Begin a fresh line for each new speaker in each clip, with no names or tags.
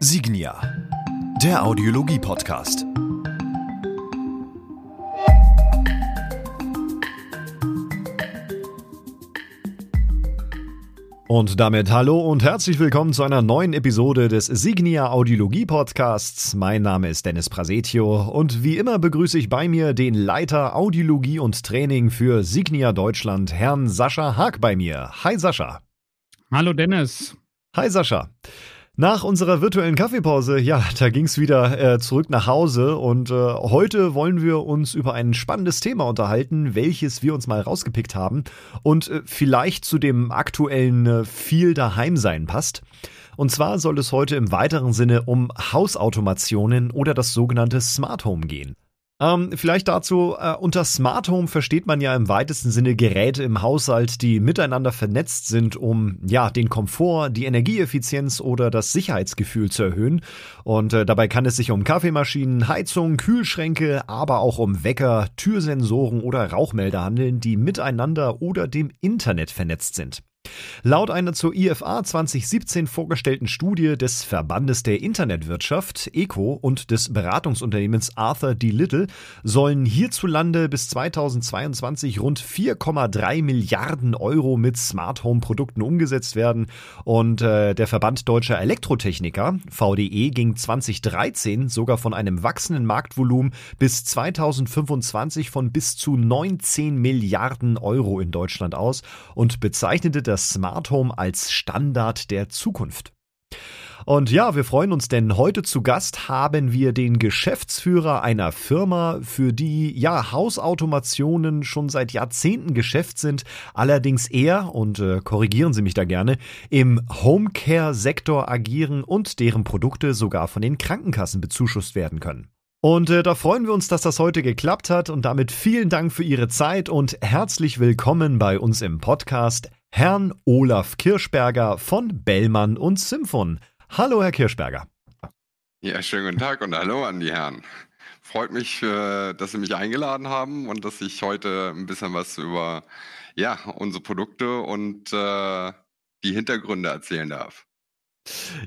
Signia, der Audiologie-Podcast. Und damit hallo und herzlich willkommen zu einer neuen Episode des Signia Audiologie Podcasts. Mein Name ist Dennis Prasetio und wie immer begrüße ich bei mir den Leiter Audiologie und Training für Signia Deutschland, Herrn Sascha Haag bei mir. Hi Sascha.
Hallo Dennis.
Hi Sascha. Nach unserer virtuellen Kaffeepause, ja, da ging's wieder äh, zurück nach Hause und äh, heute wollen wir uns über ein spannendes Thema unterhalten, welches wir uns mal rausgepickt haben und äh, vielleicht zu dem aktuellen äh, viel Daheimsein passt. Und zwar soll es heute im weiteren Sinne um Hausautomationen oder das sogenannte Smart Home gehen. Ähm, vielleicht dazu, äh, unter Smart Home versteht man ja im weitesten Sinne Geräte im Haushalt, die miteinander vernetzt sind, um ja den Komfort, die Energieeffizienz oder das Sicherheitsgefühl zu erhöhen. Und äh, dabei kann es sich um Kaffeemaschinen, Heizung, Kühlschränke, aber auch um Wecker, Türsensoren oder Rauchmelder handeln, die miteinander oder dem Internet vernetzt sind. Laut einer zur IFA 2017 vorgestellten Studie des Verbandes der Internetwirtschaft ECO und des Beratungsunternehmens Arthur D. Little sollen hierzulande bis 2022 rund 4,3 Milliarden Euro mit Smart Home Produkten umgesetzt werden und äh, der Verband deutscher Elektrotechniker VDE ging 2013 sogar von einem wachsenden Marktvolumen bis 2025 von bis zu 19 Milliarden Euro in Deutschland aus und bezeichnete das das Smart Home als Standard der Zukunft. Und ja, wir freuen uns, denn heute zu Gast haben wir den Geschäftsführer einer Firma, für die ja Hausautomationen schon seit Jahrzehnten Geschäft sind, allerdings eher, und äh, korrigieren Sie mich da gerne, im Homecare-Sektor agieren und deren Produkte sogar von den Krankenkassen bezuschusst werden können. Und äh, da freuen wir uns, dass das heute geklappt hat und damit vielen Dank für Ihre Zeit und herzlich willkommen bei uns im Podcast Herrn Olaf Kirschberger von Bellmann und Symphon. Hallo, Herr Kirschberger.
Ja, schönen guten Tag und hallo an die Herren. Freut mich, äh, dass Sie mich eingeladen haben und dass ich heute ein bisschen was über ja, unsere Produkte und äh, die Hintergründe erzählen darf.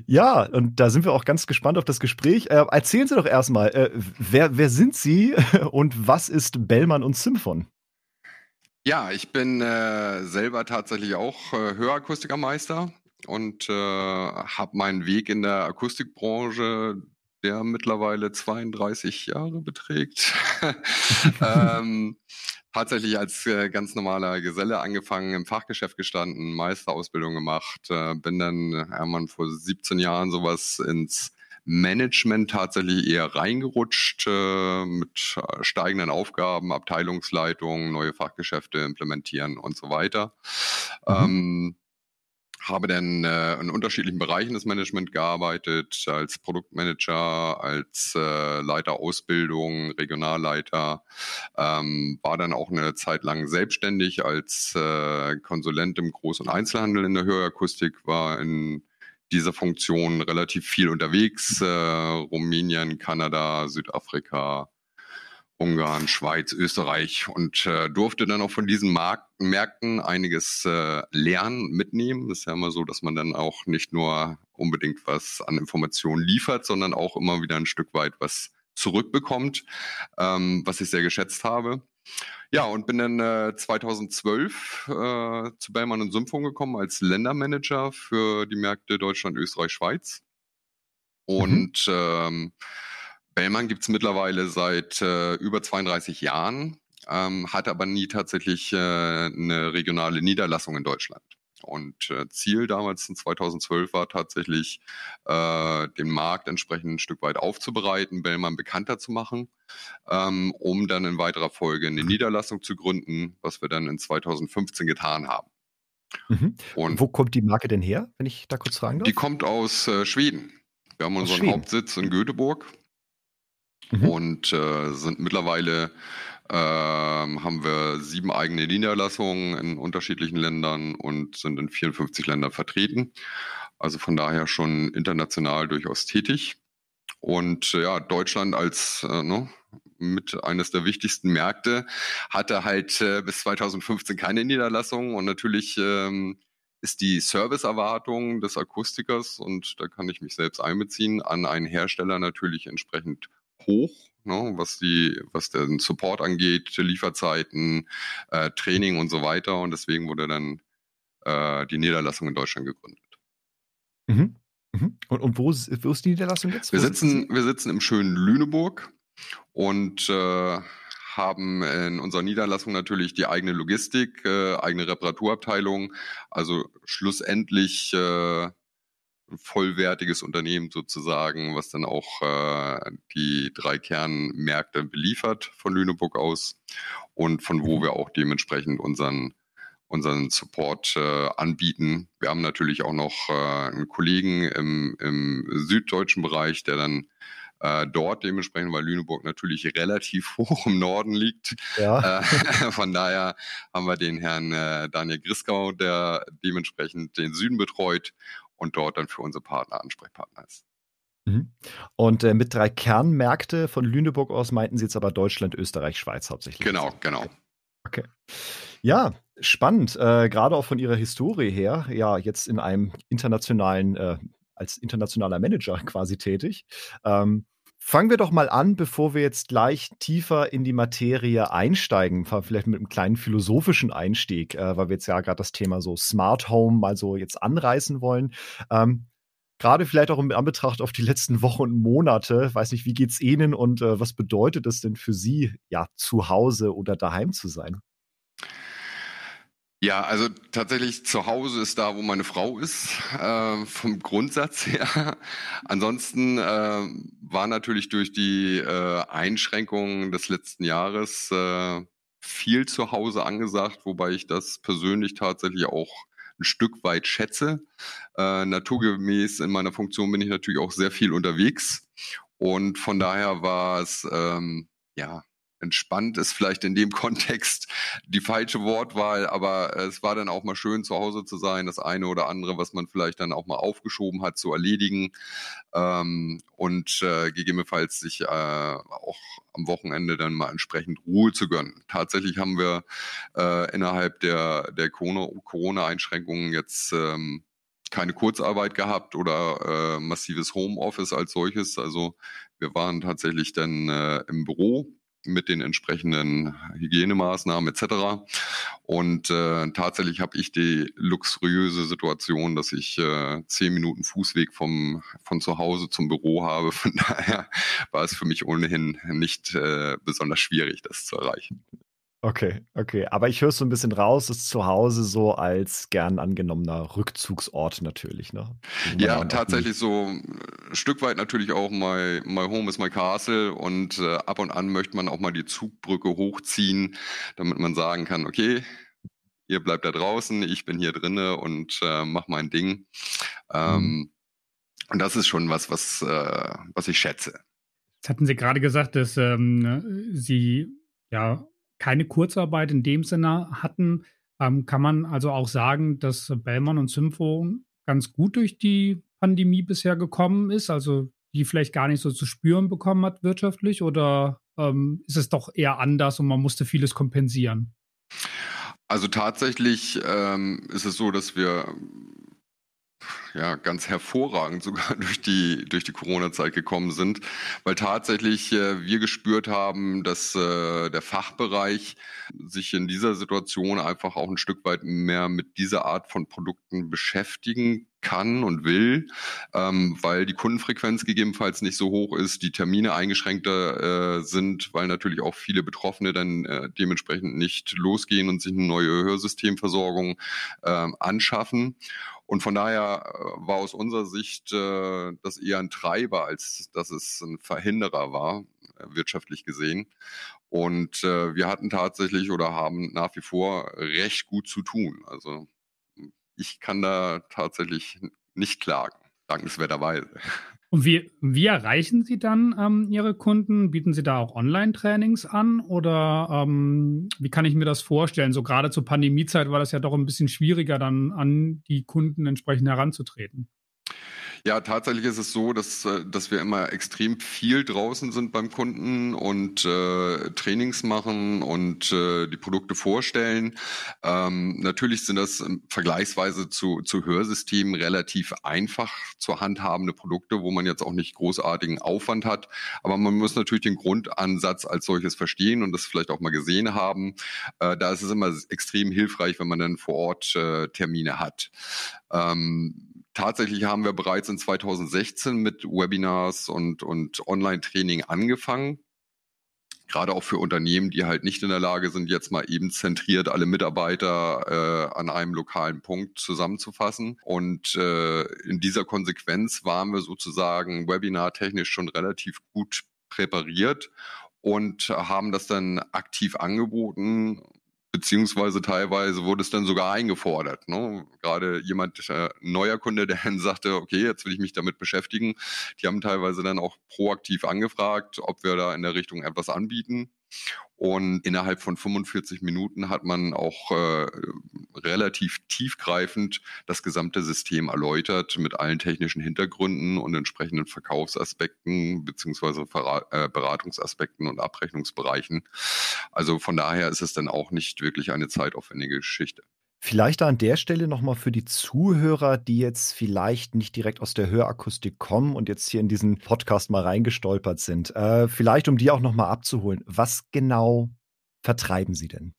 Ja, und da sind wir auch ganz gespannt auf das Gespräch. Äh, erzählen Sie doch erstmal, äh, wer, wer sind Sie und was ist Bellmann und Symphon?
Ja, ich bin äh, selber tatsächlich auch äh, Hörakustikermeister und äh, habe meinen Weg in der Akustikbranche, der mittlerweile 32 Jahre beträgt, ähm, tatsächlich als äh, ganz normaler Geselle angefangen, im Fachgeschäft gestanden, Meisterausbildung gemacht, äh, bin dann irgendwann vor 17 Jahren sowas ins Management tatsächlich eher reingerutscht äh, mit äh, steigenden Aufgaben, Abteilungsleitung, neue Fachgeschäfte implementieren und so weiter. Mhm. Ähm, habe dann äh, in unterschiedlichen Bereichen des Management gearbeitet, als Produktmanager, als äh, Leiter Ausbildung, Regionalleiter, ähm, war dann auch eine Zeit lang selbstständig als äh, Konsulent im Groß- und Einzelhandel in der Hörakustik, war in dieser Funktion relativ viel unterwegs, äh, Rumänien, Kanada, Südafrika, Ungarn, Schweiz, Österreich und äh, durfte dann auch von diesen Mark Märkten einiges äh, lernen, mitnehmen. Das ist ja immer so, dass man dann auch nicht nur unbedingt was an Informationen liefert, sondern auch immer wieder ein Stück weit was zurückbekommt, ähm, was ich sehr geschätzt habe. Ja, und bin dann äh, 2012 äh, zu Bellmann und Symphon gekommen als Ländermanager für die Märkte Deutschland, Österreich, Schweiz. Mhm. Und mhm. ähm, Bellmann gibt es mittlerweile seit äh, über 32 Jahren, ähm, hat aber nie tatsächlich äh, eine regionale Niederlassung in Deutschland. Und äh, Ziel damals in 2012 war tatsächlich, äh, den Markt entsprechend ein Stück weit aufzubereiten, Bellmann bekannter zu machen, ähm, um dann in weiterer Folge eine Niederlassung zu gründen, was wir dann in 2015 getan haben.
Mhm. Und Wo kommt die Marke denn her, wenn ich da kurz fragen darf?
Die kommt aus äh, Schweden. Wir haben unseren Hauptsitz in Göteborg mhm. und äh, sind mittlerweile ähm, haben wir sieben eigene Niederlassungen in unterschiedlichen Ländern und sind in 54 Ländern vertreten. Also von daher schon international durchaus tätig. Und äh, ja, Deutschland als äh, ne, mit eines der wichtigsten Märkte hatte halt äh, bis 2015 keine Niederlassung und natürlich ähm, ist die Serviceerwartung des Akustikers, und da kann ich mich selbst einbeziehen, an einen Hersteller natürlich entsprechend hoch, ne, was die, was den Support angeht, Lieferzeiten, äh, Training und so weiter. Und deswegen wurde dann äh, die Niederlassung in Deutschland gegründet.
Mhm. Mhm. Und, und wo, ist, wo ist die Niederlassung jetzt?
Wo wir sitzen, wir sitzen im schönen Lüneburg und äh, haben in unserer Niederlassung natürlich die eigene Logistik, äh, eigene Reparaturabteilung, also schlussendlich äh, vollwertiges Unternehmen sozusagen, was dann auch äh, die drei Kernmärkte beliefert von Lüneburg aus und von wo mhm. wir auch dementsprechend unseren unseren Support äh, anbieten. Wir haben natürlich auch noch äh, einen Kollegen im, im süddeutschen Bereich, der dann äh, dort dementsprechend, weil Lüneburg natürlich relativ hoch im Norden liegt. Ja. Äh, von daher haben wir den Herrn äh, Daniel Griskau, der dementsprechend den Süden betreut und dort dann für unsere Partner Ansprechpartner ist.
Mhm. Und äh, mit drei Kernmärkte von Lüneburg aus meinten Sie jetzt aber Deutschland, Österreich, Schweiz hauptsächlich.
Genau, genau.
Okay. Ja, spannend. Äh, Gerade auch von Ihrer Historie her, ja, jetzt in einem internationalen, äh, als internationaler Manager quasi tätig. Ähm, Fangen wir doch mal an, bevor wir jetzt gleich tiefer in die Materie einsteigen, vielleicht mit einem kleinen philosophischen Einstieg, äh, weil wir jetzt ja gerade das Thema so Smart Home mal so jetzt anreißen wollen. Ähm, gerade vielleicht auch in Anbetracht auf die letzten Wochen und Monate, weiß nicht, wie geht's Ihnen und äh, was bedeutet es denn für Sie, ja, zu Hause oder daheim zu sein?
Ja, also tatsächlich zu Hause ist da, wo meine Frau ist, äh, vom Grundsatz her. Ansonsten äh, war natürlich durch die äh, Einschränkungen des letzten Jahres äh, viel zu Hause angesagt, wobei ich das persönlich tatsächlich auch ein Stück weit schätze. Äh, naturgemäß in meiner Funktion bin ich natürlich auch sehr viel unterwegs und von daher war es ähm, ja entspannt ist vielleicht in dem Kontext die falsche Wortwahl, aber es war dann auch mal schön zu Hause zu sein, das eine oder andere, was man vielleicht dann auch mal aufgeschoben hat, zu erledigen ähm, und äh, gegebenenfalls sich äh, auch am Wochenende dann mal entsprechend Ruhe zu gönnen. Tatsächlich haben wir äh, innerhalb der, der Corona-Einschränkungen jetzt ähm, keine Kurzarbeit gehabt oder äh, massives Homeoffice als solches. Also wir waren tatsächlich dann äh, im Büro mit den entsprechenden Hygienemaßnahmen etc. Und äh, tatsächlich habe ich die luxuriöse Situation, dass ich äh, zehn Minuten Fußweg vom von zu Hause zum Büro habe. Von daher war es für mich ohnehin nicht äh, besonders schwierig, das zu erreichen.
Okay, okay. Aber ich höre so ein bisschen raus, ist zu Hause so als gern angenommener Rückzugsort natürlich, ne?
Ja, tatsächlich so ein äh, Stück weit natürlich auch my, my home is my castle und äh, ab und an möchte man auch mal die Zugbrücke hochziehen, damit man sagen kann, okay, ihr bleibt da draußen, ich bin hier drinne und äh, mach mein Ding. Ähm, mhm. Und das ist schon was, was, äh, was ich schätze.
Jetzt hatten Sie gerade gesagt, dass ähm, ne, Sie ja keine Kurzarbeit in dem Sinne hatten, ähm, kann man also auch sagen, dass Bellman und Sympho ganz gut durch die Pandemie bisher gekommen ist, also die vielleicht gar nicht so zu spüren bekommen hat wirtschaftlich oder ähm, ist es doch eher anders und man musste vieles kompensieren?
Also tatsächlich ähm, ist es so, dass wir ja, ganz hervorragend sogar durch die, durch die Corona-Zeit gekommen sind, weil tatsächlich äh, wir gespürt haben, dass äh, der Fachbereich sich in dieser Situation einfach auch ein Stück weit mehr mit dieser Art von Produkten beschäftigen kann und will, ähm, weil die Kundenfrequenz gegebenenfalls nicht so hoch ist, die Termine eingeschränkter äh, sind, weil natürlich auch viele Betroffene dann äh, dementsprechend nicht losgehen und sich eine neue Hörsystemversorgung äh, anschaffen. Und von daher äh, war aus unserer Sicht äh, das eher ein Treiber, als dass es ein Verhinderer war, äh, wirtschaftlich gesehen. Und äh, wir hatten tatsächlich oder haben nach wie vor recht gut zu tun. Also ich kann da tatsächlich nicht klagen, dankenswerterweise.
Und wie, wie erreichen Sie dann ähm, Ihre Kunden? Bieten Sie da auch Online-Trainings an oder ähm, wie kann ich mir das vorstellen? So gerade zur Pandemiezeit war das ja doch ein bisschen schwieriger, dann an die Kunden entsprechend heranzutreten.
Ja, tatsächlich ist es so, dass, äh, dass wir immer extrem viel draußen sind beim Kunden und äh, Trainings machen und äh, die Produkte vorstellen. Ähm, natürlich sind das vergleichsweise zu, zu Hörsystemen relativ einfach zu handhabende Produkte, wo man jetzt auch nicht großartigen Aufwand hat. Aber man muss natürlich den Grundansatz als solches verstehen und das vielleicht auch mal gesehen haben. Äh, da ist es immer extrem hilfreich, wenn man dann vor Ort äh, Termine hat. Ähm, tatsächlich haben wir bereits in 2016 mit Webinars und, und Online-Training angefangen. Gerade auch für Unternehmen, die halt nicht in der Lage sind, jetzt mal eben zentriert alle Mitarbeiter äh, an einem lokalen Punkt zusammenzufassen. Und äh, in dieser Konsequenz waren wir sozusagen webinartechnisch schon relativ gut präpariert und haben das dann aktiv angeboten beziehungsweise teilweise wurde es dann sogar eingefordert. Ne? Gerade jemand, äh, neuer Kunde, der dann sagte, okay, jetzt will ich mich damit beschäftigen. Die haben teilweise dann auch proaktiv angefragt, ob wir da in der Richtung etwas anbieten. Und innerhalb von 45 Minuten hat man auch äh, relativ tiefgreifend das gesamte System erläutert mit allen technischen Hintergründen und entsprechenden Verkaufsaspekten beziehungsweise äh, Beratungsaspekten und Abrechnungsbereichen. Also von daher ist es dann auch nicht wirklich eine zeitaufwendige Geschichte.
Vielleicht an der Stelle nochmal für die Zuhörer, die jetzt vielleicht nicht direkt aus der Hörakustik kommen und jetzt hier in diesen Podcast mal reingestolpert sind. Äh, vielleicht, um die auch nochmal abzuholen. Was genau vertreiben Sie denn?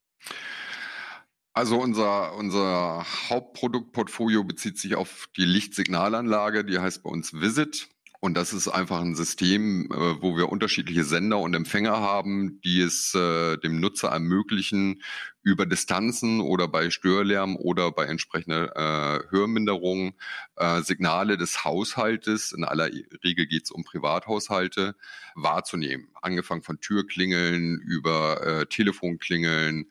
Also unser, unser Hauptproduktportfolio bezieht sich auf die Lichtsignalanlage, die heißt bei uns Visit. Und das ist einfach ein System, äh, wo wir unterschiedliche Sender und Empfänger haben, die es äh, dem Nutzer ermöglichen, über Distanzen oder bei Störlärm oder bei entsprechender äh, Hörminderung Signale des Haushaltes, in aller Regel geht es um Privathaushalte, wahrzunehmen. Angefangen von Türklingeln über Telefonklingeln,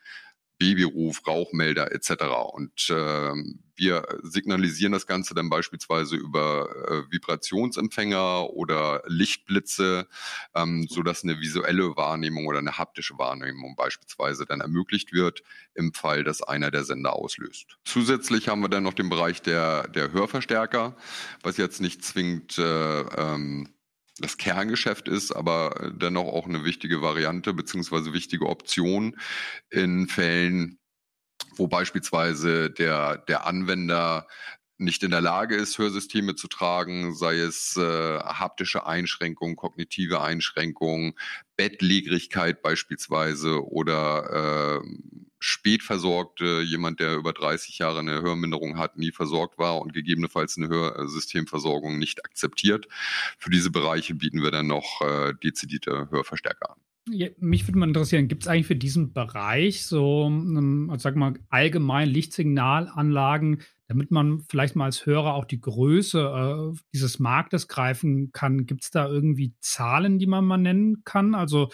Babyruf, Rauchmelder etc. Und äh, wir signalisieren das Ganze dann beispielsweise über äh, Vibrationsempfänger oder Lichtblitze, ähm, so dass eine visuelle Wahrnehmung oder eine haptische Wahrnehmung beispielsweise dann ermöglicht wird im Fall, dass einer der Sender auslöst. Zusätzlich haben wir dann noch den Bereich der, der Hörverstärker, was jetzt nicht zwingend äh, ähm, das Kerngeschäft ist, aber dennoch auch eine wichtige Variante beziehungsweise wichtige Option in Fällen, wo beispielsweise der, der Anwender nicht in der Lage ist, Hörsysteme zu tragen, sei es äh, haptische Einschränkungen, kognitive Einschränkungen, Bettlägerigkeit beispielsweise oder äh, spätversorgte, jemand, der über 30 Jahre eine Hörminderung hat, nie versorgt war und gegebenenfalls eine Hörsystemversorgung nicht akzeptiert. Für diese Bereiche bieten wir dann noch äh, dezidierte Hörverstärker an.
Ja, mich würde mal interessieren, gibt es eigentlich für diesen Bereich so, ähm, also sag mal, allgemein Lichtsignalanlagen, damit man vielleicht mal als Hörer auch die Größe äh, dieses Marktes greifen kann? Gibt es da irgendwie Zahlen, die man mal nennen kann? Also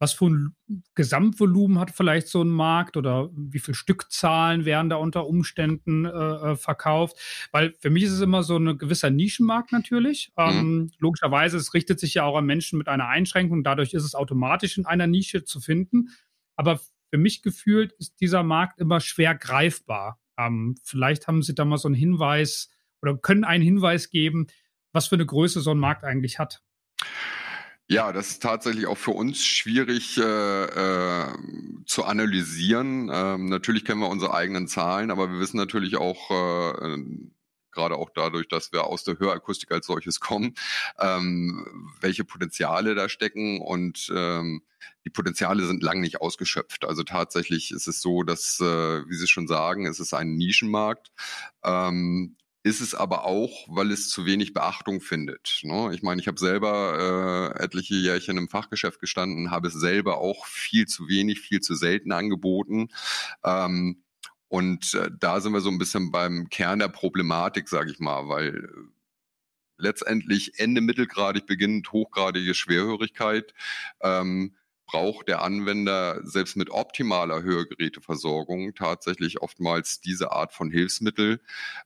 was für ein Gesamtvolumen hat vielleicht so ein Markt oder wie viele Stückzahlen werden da unter Umständen äh, äh verkauft? Weil für mich ist es immer so ein gewisser Nischenmarkt natürlich. Mhm. Ähm, logischerweise, es richtet sich ja auch an Menschen mit einer Einschränkung, dadurch ist es automatisch in einer Nische zu finden. Aber für mich gefühlt ist dieser Markt immer schwer greifbar. Ähm, vielleicht haben Sie da mal so einen Hinweis oder können einen Hinweis geben, was für eine Größe so ein Markt eigentlich hat.
Ja, das ist tatsächlich auch für uns schwierig äh, äh, zu analysieren. Ähm, natürlich kennen wir unsere eigenen Zahlen, aber wir wissen natürlich auch, äh, gerade auch dadurch, dass wir aus der Hörakustik als solches kommen, ähm, welche Potenziale da stecken und ähm, die Potenziale sind lang nicht ausgeschöpft. Also tatsächlich ist es so, dass, äh, wie Sie schon sagen, es ist ein Nischenmarkt. Ähm, ist es aber auch, weil es zu wenig Beachtung findet. Ne? Ich meine, ich habe selber äh, etliche Jährchen im Fachgeschäft gestanden, habe es selber auch viel zu wenig, viel zu selten angeboten. Ähm, und äh, da sind wir so ein bisschen beim Kern der Problematik, sage ich mal, weil äh, letztendlich Ende mittelgradig beginnend hochgradige Schwerhörigkeit ähm, braucht der Anwender selbst mit optimaler Hörgeräteversorgung tatsächlich oftmals diese Art von Hilfsmittel,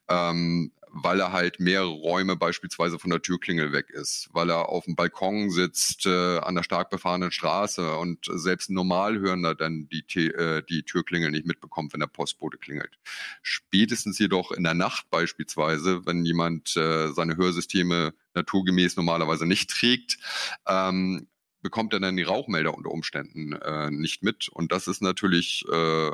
ähm, weil er halt mehrere Räume beispielsweise von der Türklingel weg ist, weil er auf dem Balkon sitzt äh, an der stark befahrenen Straße und selbst Normalhörender dann die, äh, die Türklingel nicht mitbekommt, wenn der Postbote klingelt. Spätestens jedoch in der Nacht beispielsweise, wenn jemand äh, seine Hörsysteme naturgemäß normalerweise nicht trägt, ähm, bekommt er dann die Rauchmelder unter Umständen äh, nicht mit. Und das ist natürlich äh,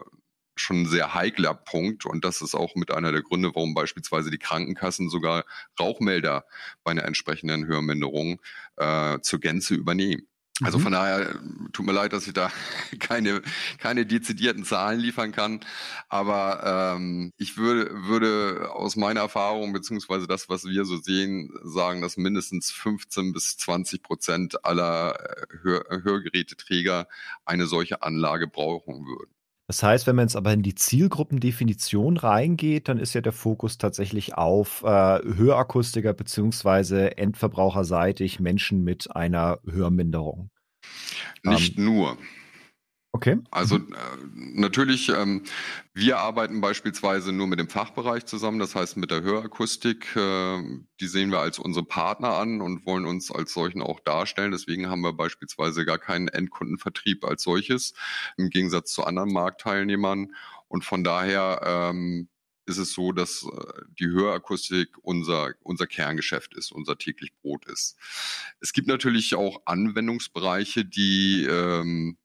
schon ein sehr heikler Punkt und das ist auch mit einer der Gründe, warum beispielsweise die Krankenkassen sogar Rauchmelder bei einer entsprechenden Hörminderung äh, zur Gänze übernehmen. Also mhm. von daher tut mir leid, dass ich da keine, keine dezidierten Zahlen liefern kann. Aber ähm, ich würde, würde aus meiner Erfahrung beziehungsweise das, was wir so sehen, sagen, dass mindestens 15 bis 20 Prozent aller äh, Hör Hörgeräteträger eine solche Anlage brauchen würden.
Das heißt, wenn man jetzt aber in die Zielgruppendefinition reingeht, dann ist ja der Fokus tatsächlich auf äh, Hörakustiker beziehungsweise endverbraucherseitig Menschen mit einer Hörminderung.
Nicht ähm, nur.
Okay.
Also äh, natürlich, ähm, wir arbeiten beispielsweise nur mit dem Fachbereich zusammen, das heißt mit der Hörakustik. Äh, die sehen wir als unsere Partner an und wollen uns als solchen auch darstellen. Deswegen haben wir beispielsweise gar keinen Endkundenvertrieb als solches, im Gegensatz zu anderen Marktteilnehmern. Und von daher ähm, ist es so, dass äh, die Hörakustik unser, unser Kerngeschäft ist, unser täglich Brot ist. Es gibt natürlich auch Anwendungsbereiche, die ähm,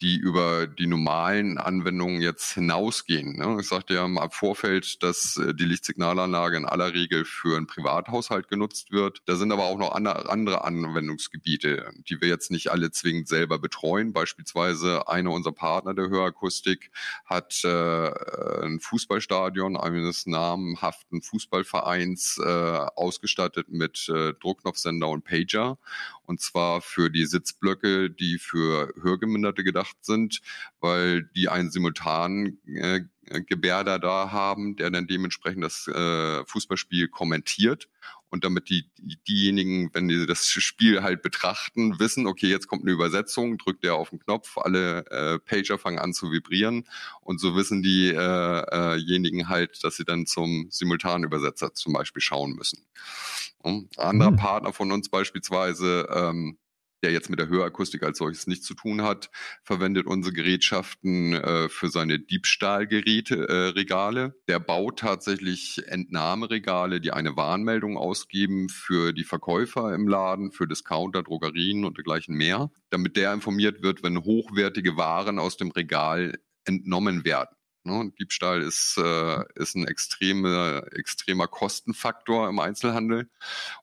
die über die normalen Anwendungen jetzt hinausgehen. Ne? Ich sagte ja im Vorfeld, dass äh, die Lichtsignalanlage in aller Regel für einen Privathaushalt genutzt wird. Da sind aber auch noch andere Anwendungsgebiete, die wir jetzt nicht alle zwingend selber betreuen. Beispielsweise einer unserer Partner der Hörakustik hat äh, ein Fußballstadion eines namhaften Fußballvereins äh, ausgestattet mit Druckknopfsender und Pager. Und zwar für die Sitzblöcke, die für Hörgeminderte gedacht sind, weil die einen simultanen äh, Gebärder da haben, der dann dementsprechend das äh, Fußballspiel kommentiert und damit die, diejenigen, wenn die das Spiel halt betrachten, wissen, okay, jetzt kommt eine Übersetzung, drückt der auf den Knopf, alle äh, Pager fangen an zu vibrieren und so wissen diejenigen äh, äh halt, dass sie dann zum Simultanübersetzer zum Beispiel schauen müssen. Und anderer mhm. Partner von uns beispielsweise ähm, der jetzt mit der Hörakustik als solches nichts zu tun hat, verwendet unsere Gerätschaften äh, für seine Diebstahlgeräte, äh, Regale. Der baut tatsächlich Entnahmeregale, die eine Warnmeldung ausgeben für die Verkäufer im Laden, für Discounter, Drogerien und dergleichen mehr, damit der informiert wird, wenn hochwertige Waren aus dem Regal entnommen werden. Ne? Diebstahl ist, äh, ist ein extreme, extremer Kostenfaktor im Einzelhandel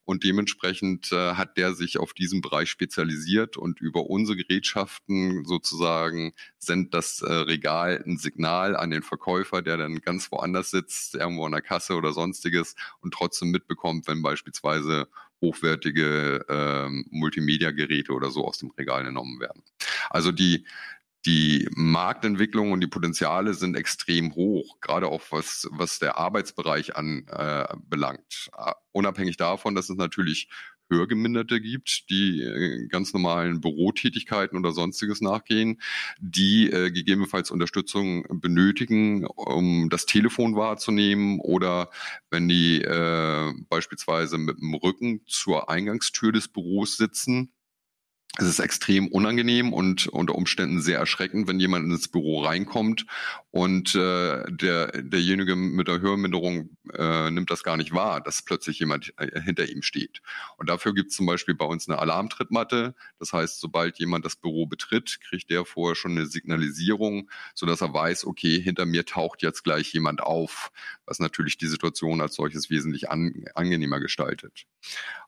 und dementsprechend äh, hat der sich auf diesen Bereich spezialisiert und über unsere Gerätschaften sozusagen sendet das äh, Regal ein Signal an den Verkäufer, der dann ganz woanders sitzt, irgendwo an der Kasse oder sonstiges und trotzdem mitbekommt, wenn beispielsweise hochwertige ähm, Multimedia-Geräte oder so aus dem Regal genommen werden. Also die die Marktentwicklung und die Potenziale sind extrem hoch, gerade auch was, was der Arbeitsbereich anbelangt. Äh, Unabhängig davon, dass es natürlich Hörgeminderte gibt, die äh, ganz normalen Bürotätigkeiten oder sonstiges nachgehen, die äh, gegebenenfalls Unterstützung benötigen, um das Telefon wahrzunehmen oder wenn die äh, beispielsweise mit dem Rücken zur Eingangstür des Büros sitzen es ist extrem unangenehm und unter Umständen sehr erschreckend, wenn jemand ins Büro reinkommt und äh, der, derjenige mit der Hörminderung äh, nimmt das gar nicht wahr, dass plötzlich jemand äh, hinter ihm steht. Und dafür gibt es zum Beispiel bei uns eine Alarmtrittmatte. Das heißt, sobald jemand das Büro betritt, kriegt der vorher schon eine Signalisierung, sodass er weiß, okay, hinter mir taucht jetzt gleich jemand auf, was natürlich die Situation als solches wesentlich an, angenehmer gestaltet.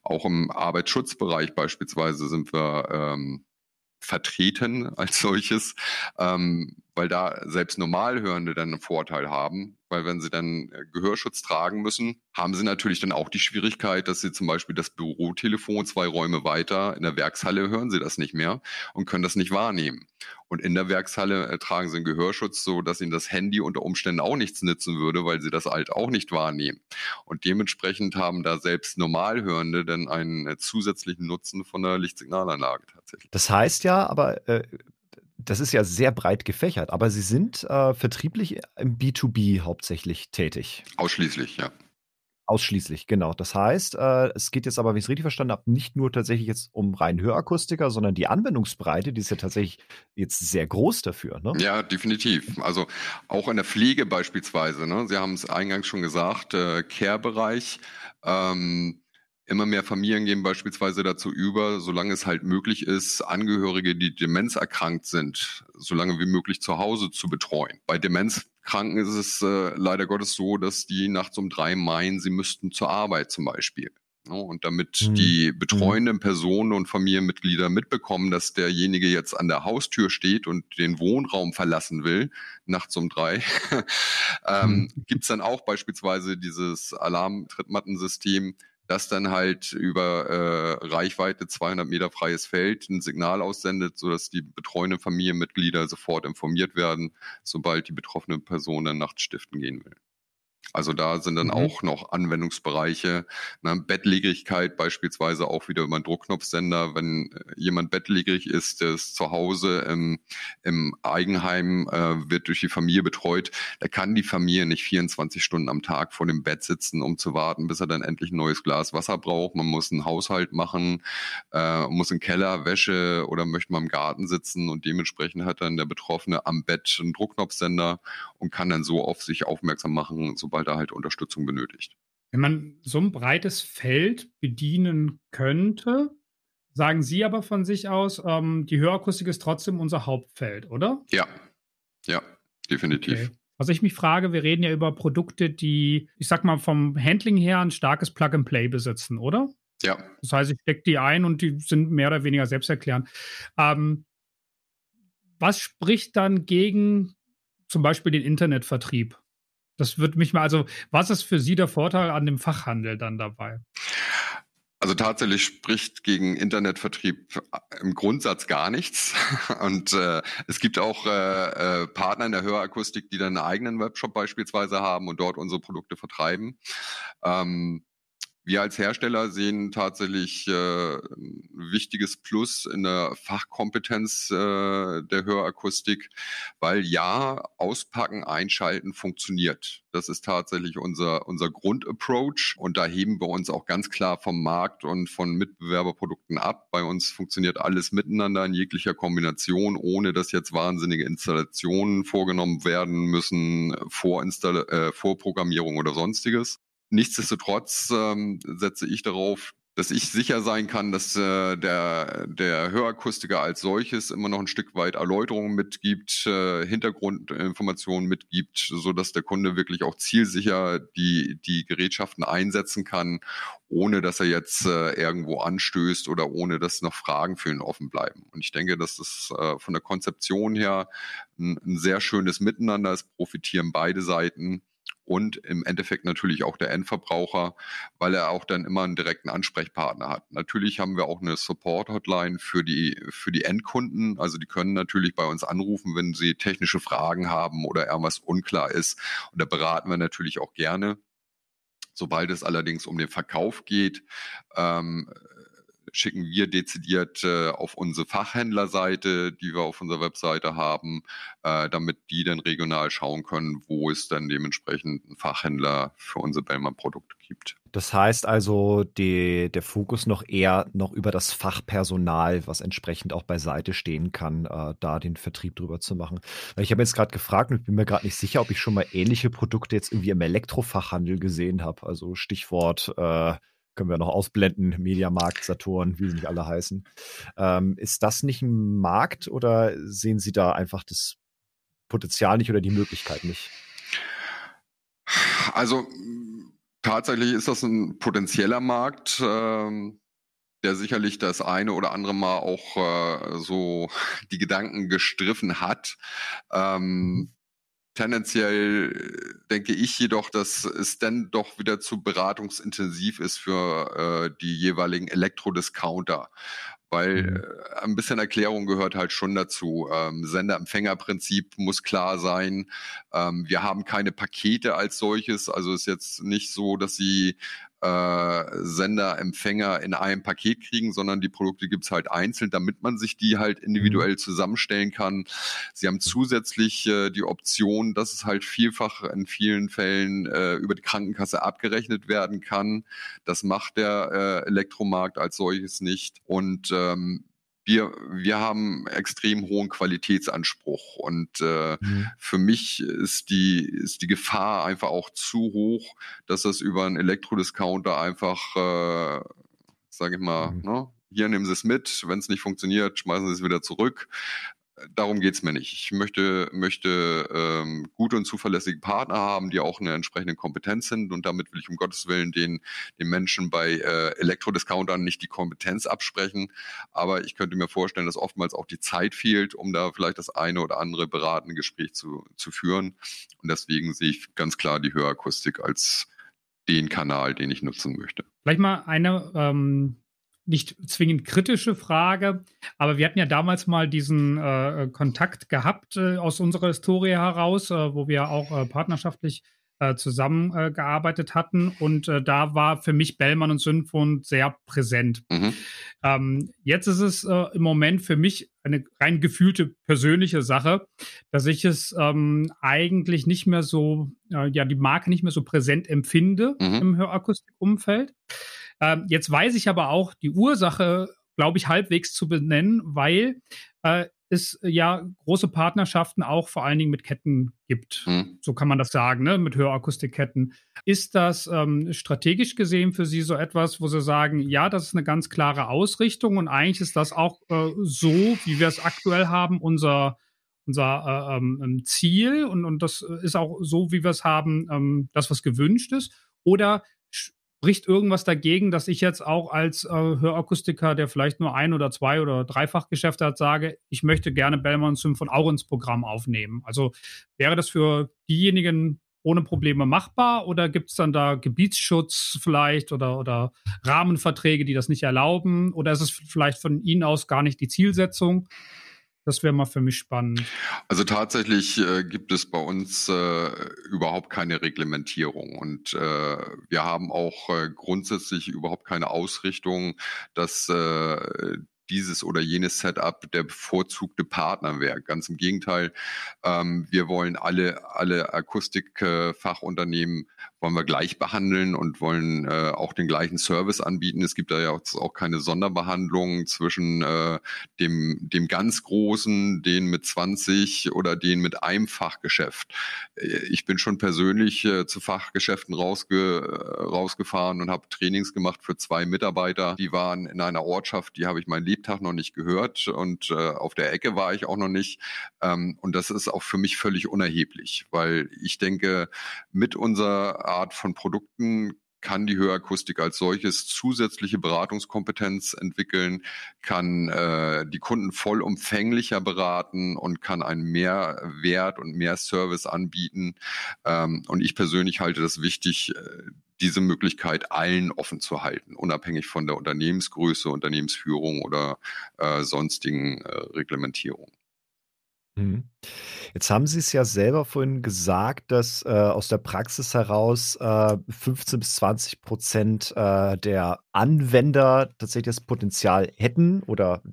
Auch im Arbeitsschutzbereich beispielsweise sind wir ähm, vertreten als solches, ähm, weil da selbst Normalhörende dann einen Vorteil haben, weil wenn sie dann äh, Gehörschutz tragen müssen, haben sie natürlich dann auch die Schwierigkeit, dass sie zum Beispiel das Bürotelefon zwei Räume weiter in der Werkshalle hören sie das nicht mehr und können das nicht wahrnehmen. Und in der Werkshalle äh, tragen sie einen Gehörschutz, so dass ihnen das Handy unter Umständen auch nichts nützen würde, weil sie das halt auch nicht wahrnehmen. Und dementsprechend haben da selbst Normalhörende dann einen äh, zusätzlichen Nutzen von der Lichtsignalanlage tatsächlich.
Das heißt ja, aber äh, das ist ja sehr breit gefächert, aber Sie sind äh, vertrieblich im B2B hauptsächlich tätig.
Ausschließlich, ja.
Ausschließlich, genau. Das heißt, äh, es geht jetzt aber, wenn ich es richtig verstanden habe, nicht nur tatsächlich jetzt um rein Hörakustiker, sondern die Anwendungsbreite, die ist ja tatsächlich jetzt sehr groß dafür. Ne?
Ja, definitiv. Also auch in der Pflege beispielsweise. Ne? Sie haben es eingangs schon gesagt, äh, Care-Bereich. Ähm, Immer mehr Familien gehen beispielsweise dazu über, solange es halt möglich ist, Angehörige, die demenzerkrankt sind, solange wie möglich zu Hause zu betreuen. Bei Demenzkranken ist es äh, leider Gottes so, dass die nachts um drei meinen, sie müssten zur Arbeit zum Beispiel. Und damit mhm. die mhm. betreuenden Personen und Familienmitglieder mitbekommen, dass derjenige jetzt an der Haustür steht und den Wohnraum verlassen will, nachts um drei, ähm, mhm. gibt es dann auch beispielsweise dieses Alarm-Trittmattensystem, das dann halt über äh, Reichweite 200 Meter freies Feld ein Signal aussendet, sodass die betreuenden Familienmitglieder sofort informiert werden, sobald die betroffene Person dann nachts stiften gehen will. Also da sind dann mhm. auch noch Anwendungsbereiche. Ne? Bettlägerigkeit beispielsweise auch wieder über einen Druckknopfsender. Wenn äh, jemand bettlägerig ist, der ist zu Hause im, im Eigenheim, äh, wird durch die Familie betreut, da kann die Familie nicht 24 Stunden am Tag vor dem Bett sitzen, um zu warten, bis er dann endlich ein neues Glas Wasser braucht. Man muss einen Haushalt machen, äh, muss im Keller Wäsche oder möchte mal im Garten sitzen und dementsprechend hat dann der Betroffene am Bett einen Druckknopfsender und kann dann so auf sich aufmerksam machen, sobald sobald er halt Unterstützung benötigt.
Wenn man so ein breites Feld bedienen könnte, sagen Sie aber von sich aus, ähm, die Hörakustik ist trotzdem unser Hauptfeld, oder?
Ja, ja, definitiv. Okay.
Was ich mich frage, wir reden ja über Produkte, die, ich sag mal, vom Handling her ein starkes Plug-and-Play besitzen, oder?
Ja.
Das heißt, ich stecke die ein und die sind mehr oder weniger selbsterklärend. Ähm, was spricht dann gegen zum Beispiel den Internetvertrieb? Das würde mich mal, also, was ist für Sie der Vorteil an dem Fachhandel dann dabei?
Also tatsächlich spricht gegen Internetvertrieb im Grundsatz gar nichts. Und äh, es gibt auch äh, äh, Partner in der Hörakustik, die dann einen eigenen Webshop beispielsweise haben und dort unsere Produkte vertreiben. Ähm, wir als Hersteller sehen tatsächlich äh, ein wichtiges Plus in der Fachkompetenz äh, der Hörakustik, weil ja, auspacken, einschalten funktioniert. Das ist tatsächlich unser, unser Grundapproach und da heben wir uns auch ganz klar vom Markt und von Mitbewerberprodukten ab. Bei uns funktioniert alles miteinander in jeglicher Kombination, ohne dass jetzt wahnsinnige Installationen vorgenommen werden müssen, Vorinstall äh, Vorprogrammierung oder sonstiges. Nichtsdestotrotz ähm, setze ich darauf, dass ich sicher sein kann, dass äh, der, der Hörakustiker als solches immer noch ein Stück weit Erläuterungen mitgibt, äh, Hintergrundinformationen mitgibt, so dass der Kunde wirklich auch zielsicher die, die Gerätschaften einsetzen kann, ohne dass er jetzt äh, irgendwo anstößt oder ohne dass noch Fragen für ihn offen bleiben. Und ich denke, dass das äh, von der Konzeption her ein, ein sehr schönes Miteinander ist, profitieren beide Seiten und im Endeffekt natürlich auch der Endverbraucher, weil er auch dann immer einen direkten Ansprechpartner hat. Natürlich haben wir auch eine Support-Hotline für die, für die Endkunden. Also die können natürlich bei uns anrufen, wenn sie technische Fragen haben oder irgendwas unklar ist. Und da beraten wir natürlich auch gerne. Sobald es allerdings um den Verkauf geht, ähm, schicken wir dezidiert äh, auf unsere Fachhändlerseite, die wir auf unserer Webseite haben, äh, damit die dann regional schauen können, wo es dann dementsprechend einen Fachhändler für unsere Bellman-Produkte gibt.
Das heißt also, die, der Fokus noch eher noch über das Fachpersonal, was entsprechend auch beiseite stehen kann, äh, da den Vertrieb drüber zu machen. Ich habe jetzt gerade gefragt und ich bin mir gerade nicht sicher, ob ich schon mal ähnliche Produkte jetzt irgendwie im Elektrofachhandel gesehen habe. Also Stichwort äh, können wir noch ausblenden, Mediamarkt, Saturn, wie sie nicht alle heißen. Ähm, ist das nicht ein Markt oder sehen Sie da einfach das Potenzial nicht oder die Möglichkeit nicht?
Also tatsächlich ist das ein potenzieller Markt, ähm, der sicherlich das eine oder andere Mal auch äh, so die Gedanken gestriffen hat. Ähm, mhm. Tendenziell denke ich jedoch, dass es dann doch wieder zu beratungsintensiv ist für äh, die jeweiligen Elektrodiscounter. Weil mhm. äh, ein bisschen Erklärung gehört halt schon dazu. Ähm, Sender-Empfänger-Prinzip muss klar sein. Ähm, wir haben keine Pakete als solches. Also ist jetzt nicht so, dass Sie äh, Sender, Empfänger in einem Paket kriegen, sondern die Produkte gibt's halt einzeln, damit man sich die halt individuell mhm. zusammenstellen kann. Sie haben zusätzlich äh, die Option, dass es halt vielfach in vielen Fällen äh, über die Krankenkasse abgerechnet werden kann. Das macht der äh, Elektromarkt als solches nicht. Und ähm, wir, wir haben extrem hohen Qualitätsanspruch und äh, mhm. für mich ist die, ist die Gefahr einfach auch zu hoch, dass das über einen Elektrodiscounter einfach, äh, sage ich mal, mhm. ne, hier nehmen Sie es mit, wenn es nicht funktioniert, schmeißen Sie es wieder zurück darum geht's mir nicht. Ich möchte, möchte ähm, gute und zuverlässige Partner haben, die auch eine entsprechende Kompetenz sind und damit will ich um Gottes Willen den, den Menschen bei äh, Elektrodiscountern nicht die Kompetenz absprechen. Aber ich könnte mir vorstellen, dass oftmals auch die Zeit fehlt, um da vielleicht das eine oder andere beratende Gespräch zu, zu führen. Und deswegen sehe ich ganz klar die Hörakustik als den Kanal, den ich nutzen möchte.
Vielleicht mal eine ähm, nicht zwingend kritische Frage, aber wir hatten ja damals mal diesen äh, Kontakt gehabt äh, aus unserer Historie heraus, äh, wo wir auch äh, partnerschaftlich äh, zusammengearbeitet hatten. Und äh, da war für mich Bellmann und Synfon sehr präsent. Mhm. Ähm, jetzt ist es im Moment für mich eine rein gefühlte persönliche Sache, dass ich es ähm, eigentlich nicht mehr so, ja, die Marke nicht mehr so präsent empfinde mhm. im Hörakustikumfeld. Ähm, jetzt weiß ich aber auch die Ursache, glaube ich, halbwegs zu benennen, weil äh, es ja große Partnerschaften auch vor allen Dingen mit Ketten gibt. Hm. So kann man das sagen, ne? mit Hörakustikketten. Ist das ähm, strategisch gesehen für Sie so etwas, wo Sie sagen, ja, das ist eine ganz klare Ausrichtung und eigentlich ist das auch äh, so, wie wir es aktuell haben, unser unser äh, ähm, Ziel und, und das ist auch so, wie wir es haben, ähm, das, was gewünscht ist? Oder spricht irgendwas dagegen, dass ich jetzt auch als äh, Hörakustiker, der vielleicht nur ein oder zwei oder dreifach Geschäfte hat, sage, ich möchte gerne Bellman Symphon auch ins Programm aufnehmen. Also wäre das für diejenigen ohne Probleme machbar oder gibt es dann da Gebietsschutz vielleicht oder, oder Rahmenverträge, die das nicht erlauben? Oder ist es vielleicht von Ihnen aus gar nicht die Zielsetzung? Das wäre mal für mich spannend.
Also tatsächlich äh, gibt es bei uns äh, überhaupt keine Reglementierung und äh, wir haben auch äh, grundsätzlich überhaupt keine Ausrichtung, dass äh, dieses oder jenes Setup der bevorzugte Partner wäre. Ganz im Gegenteil, ähm, wir wollen alle, alle Akustikfachunternehmen äh, wollen wir gleich behandeln und wollen äh, auch den gleichen Service anbieten. Es gibt da ja auch keine Sonderbehandlung zwischen äh, dem, dem ganz Großen, den mit 20 oder den mit einem Fachgeschäft. Äh, ich bin schon persönlich äh, zu Fachgeschäften rausge, äh, rausgefahren und habe Trainings gemacht für zwei Mitarbeiter. Die waren in einer Ortschaft, die habe ich meinen Lebtag noch nicht gehört und äh, auf der Ecke war ich auch noch nicht. Ähm, und das ist auch für mich völlig unerheblich, weil ich denke, mit unserer Art von Produkten kann die Hörakustik als solches zusätzliche Beratungskompetenz entwickeln, kann äh, die Kunden vollumfänglicher beraten und kann einen Mehrwert und mehr Service anbieten. Ähm, und ich persönlich halte das wichtig, äh, diese Möglichkeit allen offen zu halten, unabhängig von der Unternehmensgröße, Unternehmensführung oder äh, sonstigen äh, Reglementierungen.
Mhm. Jetzt haben Sie es ja selber vorhin gesagt, dass äh, aus der Praxis heraus äh, 15 bis 20 Prozent äh, der Anwender tatsächlich das Potenzial hätten oder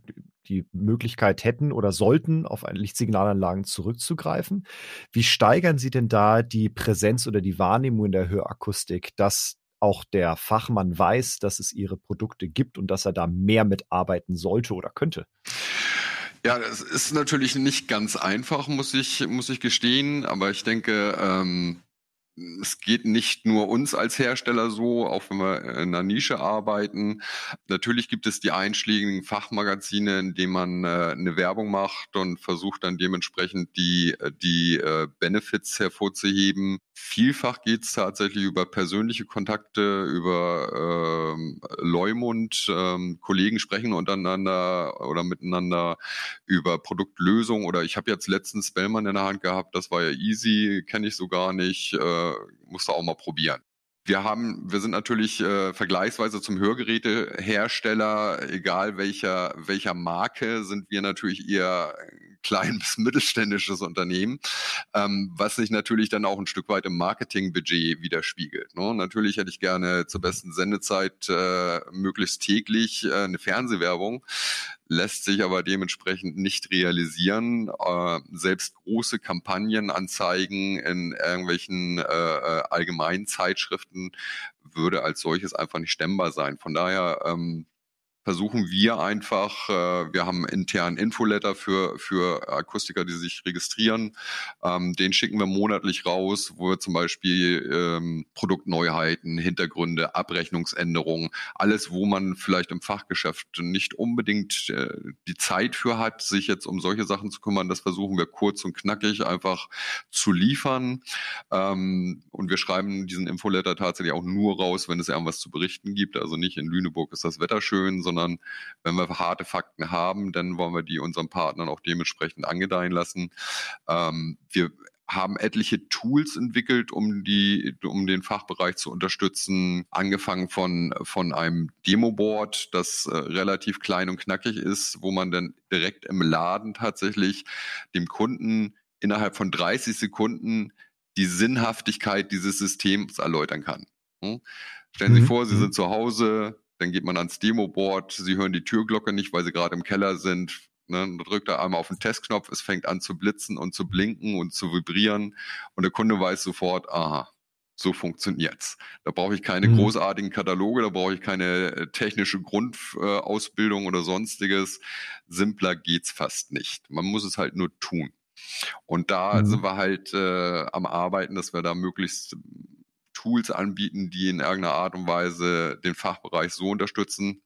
die Möglichkeit hätten oder sollten, auf Lichtsignalanlagen zurückzugreifen. Wie steigern Sie denn da die Präsenz oder die Wahrnehmung in der Hörakustik, dass auch der Fachmann weiß, dass es ihre Produkte gibt und dass er da mehr mitarbeiten sollte oder könnte?
Ja, es ist natürlich nicht ganz einfach, muss ich, muss ich gestehen, aber ich denke, ähm, es geht nicht nur uns als Hersteller so, auch wenn wir in einer Nische arbeiten. Natürlich gibt es die einschlägigen Fachmagazine, in denen man äh, eine Werbung macht und versucht dann dementsprechend die, äh, die äh, Benefits hervorzuheben. Vielfach geht es tatsächlich über persönliche Kontakte, über ähm, Leumund. Ähm, Kollegen sprechen untereinander oder miteinander über Produktlösungen. Oder ich habe jetzt letztens Bellmann in der Hand gehabt, das war ja easy, kenne ich so gar nicht. Äh, musst du auch mal probieren. Wir haben, wir sind natürlich äh, vergleichsweise zum Hörgerätehersteller, egal welcher welcher Marke, sind wir natürlich eher klein bis mittelständisches Unternehmen, ähm, was sich natürlich dann auch ein Stück weit im Marketingbudget widerspiegelt. Ne? Natürlich hätte ich gerne zur besten Sendezeit äh, möglichst täglich äh, eine Fernsehwerbung lässt sich aber dementsprechend nicht realisieren. Äh, selbst große Kampagnenanzeigen in irgendwelchen äh, äh, allgemeinen Zeitschriften würde als solches einfach nicht stemmbar sein. Von daher ähm, versuchen wir einfach, äh, wir haben internen Infoletter für, für Akustiker, die sich registrieren. Ähm, den schicken wir monatlich raus, wo wir zum Beispiel ähm, Produktneuheiten, Hintergründe, Abrechnungsänderungen, alles, wo man vielleicht im Fachgeschäft nicht unbedingt äh, die Zeit für hat, sich jetzt um solche Sachen zu kümmern, das versuchen wir kurz und knackig einfach zu liefern. Ähm, und wir schreiben diesen Infoletter tatsächlich auch nur raus, wenn es irgendwas zu berichten gibt. Also nicht in Lüneburg ist das Wetter schön, sondern sondern wenn wir harte Fakten haben, dann wollen wir die unseren Partnern auch dementsprechend angedeihen lassen. Ähm, wir haben etliche Tools entwickelt, um die, um den Fachbereich zu unterstützen. Angefangen von, von einem Demoboard, das äh, relativ klein und knackig ist, wo man dann direkt im Laden tatsächlich dem Kunden innerhalb von 30 Sekunden die Sinnhaftigkeit dieses Systems erläutern kann. Hm? Stellen Sie sich mhm. vor, Sie mhm. sind zu Hause, dann geht man ans Demo-Board, sie hören die Türglocke nicht, weil sie gerade im Keller sind. Ne, dann drückt er einmal auf den Testknopf, es fängt an zu blitzen und zu blinken und zu vibrieren und der Kunde weiß sofort, aha, so funktioniert's. Da brauche ich keine mhm. großartigen Kataloge, da brauche ich keine äh, technische Grundausbildung oder sonstiges. Simpler geht's fast nicht. Man muss es halt nur tun. Und da mhm. sind wir halt äh, am Arbeiten, dass wir da möglichst Tools anbieten, die in irgendeiner Art und Weise den Fachbereich so unterstützen.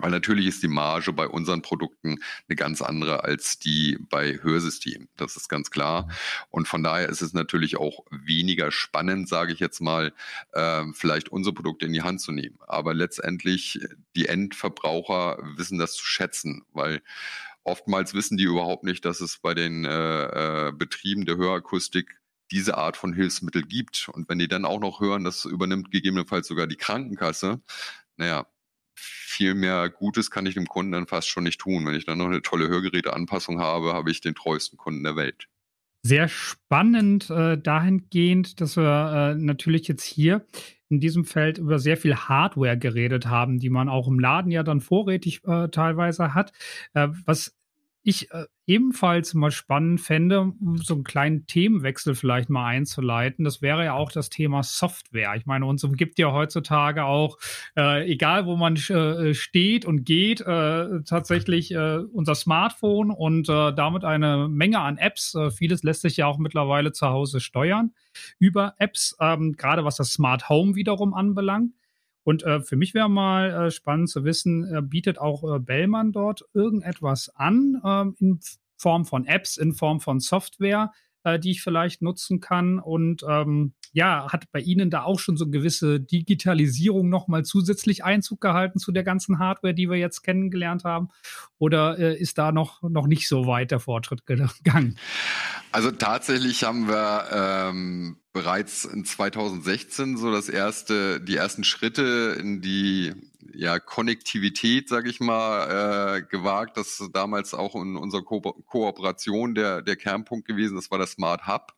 Weil natürlich ist die Marge bei unseren Produkten eine ganz andere als die bei Hörsystemen. Das ist ganz klar. Und von daher ist es natürlich auch weniger spannend, sage ich jetzt mal, äh, vielleicht unsere Produkte in die Hand zu nehmen. Aber letztendlich die Endverbraucher wissen das zu schätzen, weil oftmals wissen die überhaupt nicht, dass es bei den äh, äh, Betrieben der Hörakustik diese Art von Hilfsmittel gibt. Und wenn die dann auch noch hören, das übernimmt gegebenenfalls sogar die Krankenkasse, naja, viel mehr Gutes kann ich dem Kunden dann fast schon nicht tun. Wenn ich dann noch eine tolle Hörgeräteanpassung habe, habe ich den treuesten Kunden der Welt.
Sehr spannend äh, dahingehend, dass wir äh, natürlich jetzt hier in diesem Feld über sehr viel Hardware geredet haben, die man auch im Laden ja dann vorrätig äh, teilweise hat. Äh, was ich äh, ebenfalls mal spannend fände, so einen kleinen Themenwechsel vielleicht mal einzuleiten, das wäre ja auch das Thema Software. Ich meine, uns umgibt ja heutzutage auch, äh, egal wo man äh, steht und geht, äh, tatsächlich äh, unser Smartphone und äh, damit eine Menge an Apps. vieles lässt sich ja auch mittlerweile zu Hause steuern über Apps, ähm, gerade was das Smart Home wiederum anbelangt. Und äh, für mich wäre mal äh, spannend zu wissen, äh, bietet auch äh, Bellman dort irgendetwas an ähm, in Form von Apps, in Form von Software, äh, die ich vielleicht nutzen kann? Und ähm, ja, hat bei Ihnen da auch schon so eine gewisse Digitalisierung nochmal zusätzlich Einzug gehalten zu der ganzen Hardware, die wir jetzt kennengelernt haben? Oder äh, ist da noch, noch nicht so weit der Fortschritt gegangen?
Also tatsächlich haben wir ähm, bereits in 2016 so das erste, die ersten Schritte in die ja, Konnektivität, sage ich mal, äh, gewagt. Das ist damals auch in unserer Ko Kooperation der, der Kernpunkt gewesen. Das war der Smart Hub,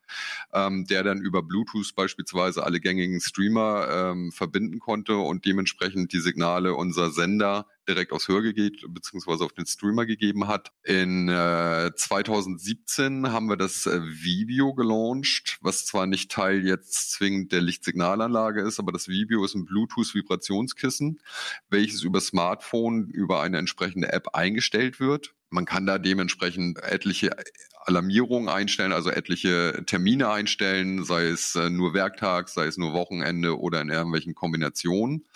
ähm, der dann über Bluetooth beispielsweise alle gängigen Streamer ähm, verbinden konnte und dementsprechend die Signale unserer Sender direkt aufs Hörgerät beziehungsweise auf den Streamer gegeben hat. In äh, 2017 haben wir das äh, Vibio gelauncht, was zwar nicht Teil jetzt zwingend der Lichtsignalanlage ist, aber das Vibio ist ein Bluetooth-Vibrationskissen, welches über Smartphone über eine entsprechende App eingestellt wird. Man kann da dementsprechend etliche Alarmierungen einstellen, also etliche Termine einstellen, sei es äh, nur Werktag, sei es nur Wochenende oder in irgendwelchen Kombinationen.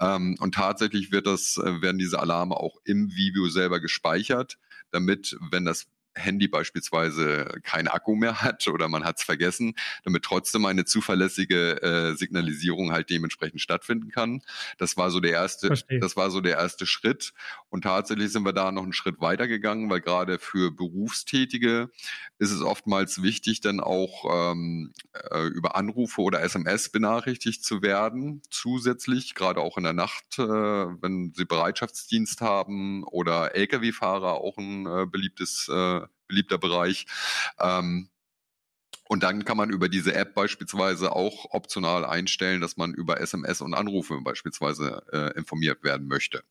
Ähm, und tatsächlich wird das, äh, werden diese Alarme auch im Video selber gespeichert, damit, wenn das Handy beispielsweise keinen Akku mehr hat oder man hat es vergessen, damit trotzdem eine zuverlässige äh, Signalisierung halt dementsprechend stattfinden kann. Das war so der erste, Verstehe. das war so der erste Schritt. Und tatsächlich sind wir da noch einen Schritt weiter gegangen, weil gerade für Berufstätige ist es oftmals wichtig, dann auch ähm, äh, über Anrufe oder SMS benachrichtigt zu werden, zusätzlich, gerade auch in der Nacht, äh, wenn sie Bereitschaftsdienst haben oder Lkw-Fahrer auch ein äh, beliebtes äh, beliebter Bereich. Ähm, und dann kann man über diese App beispielsweise auch optional einstellen, dass man über SMS und Anrufe beispielsweise äh, informiert werden möchte.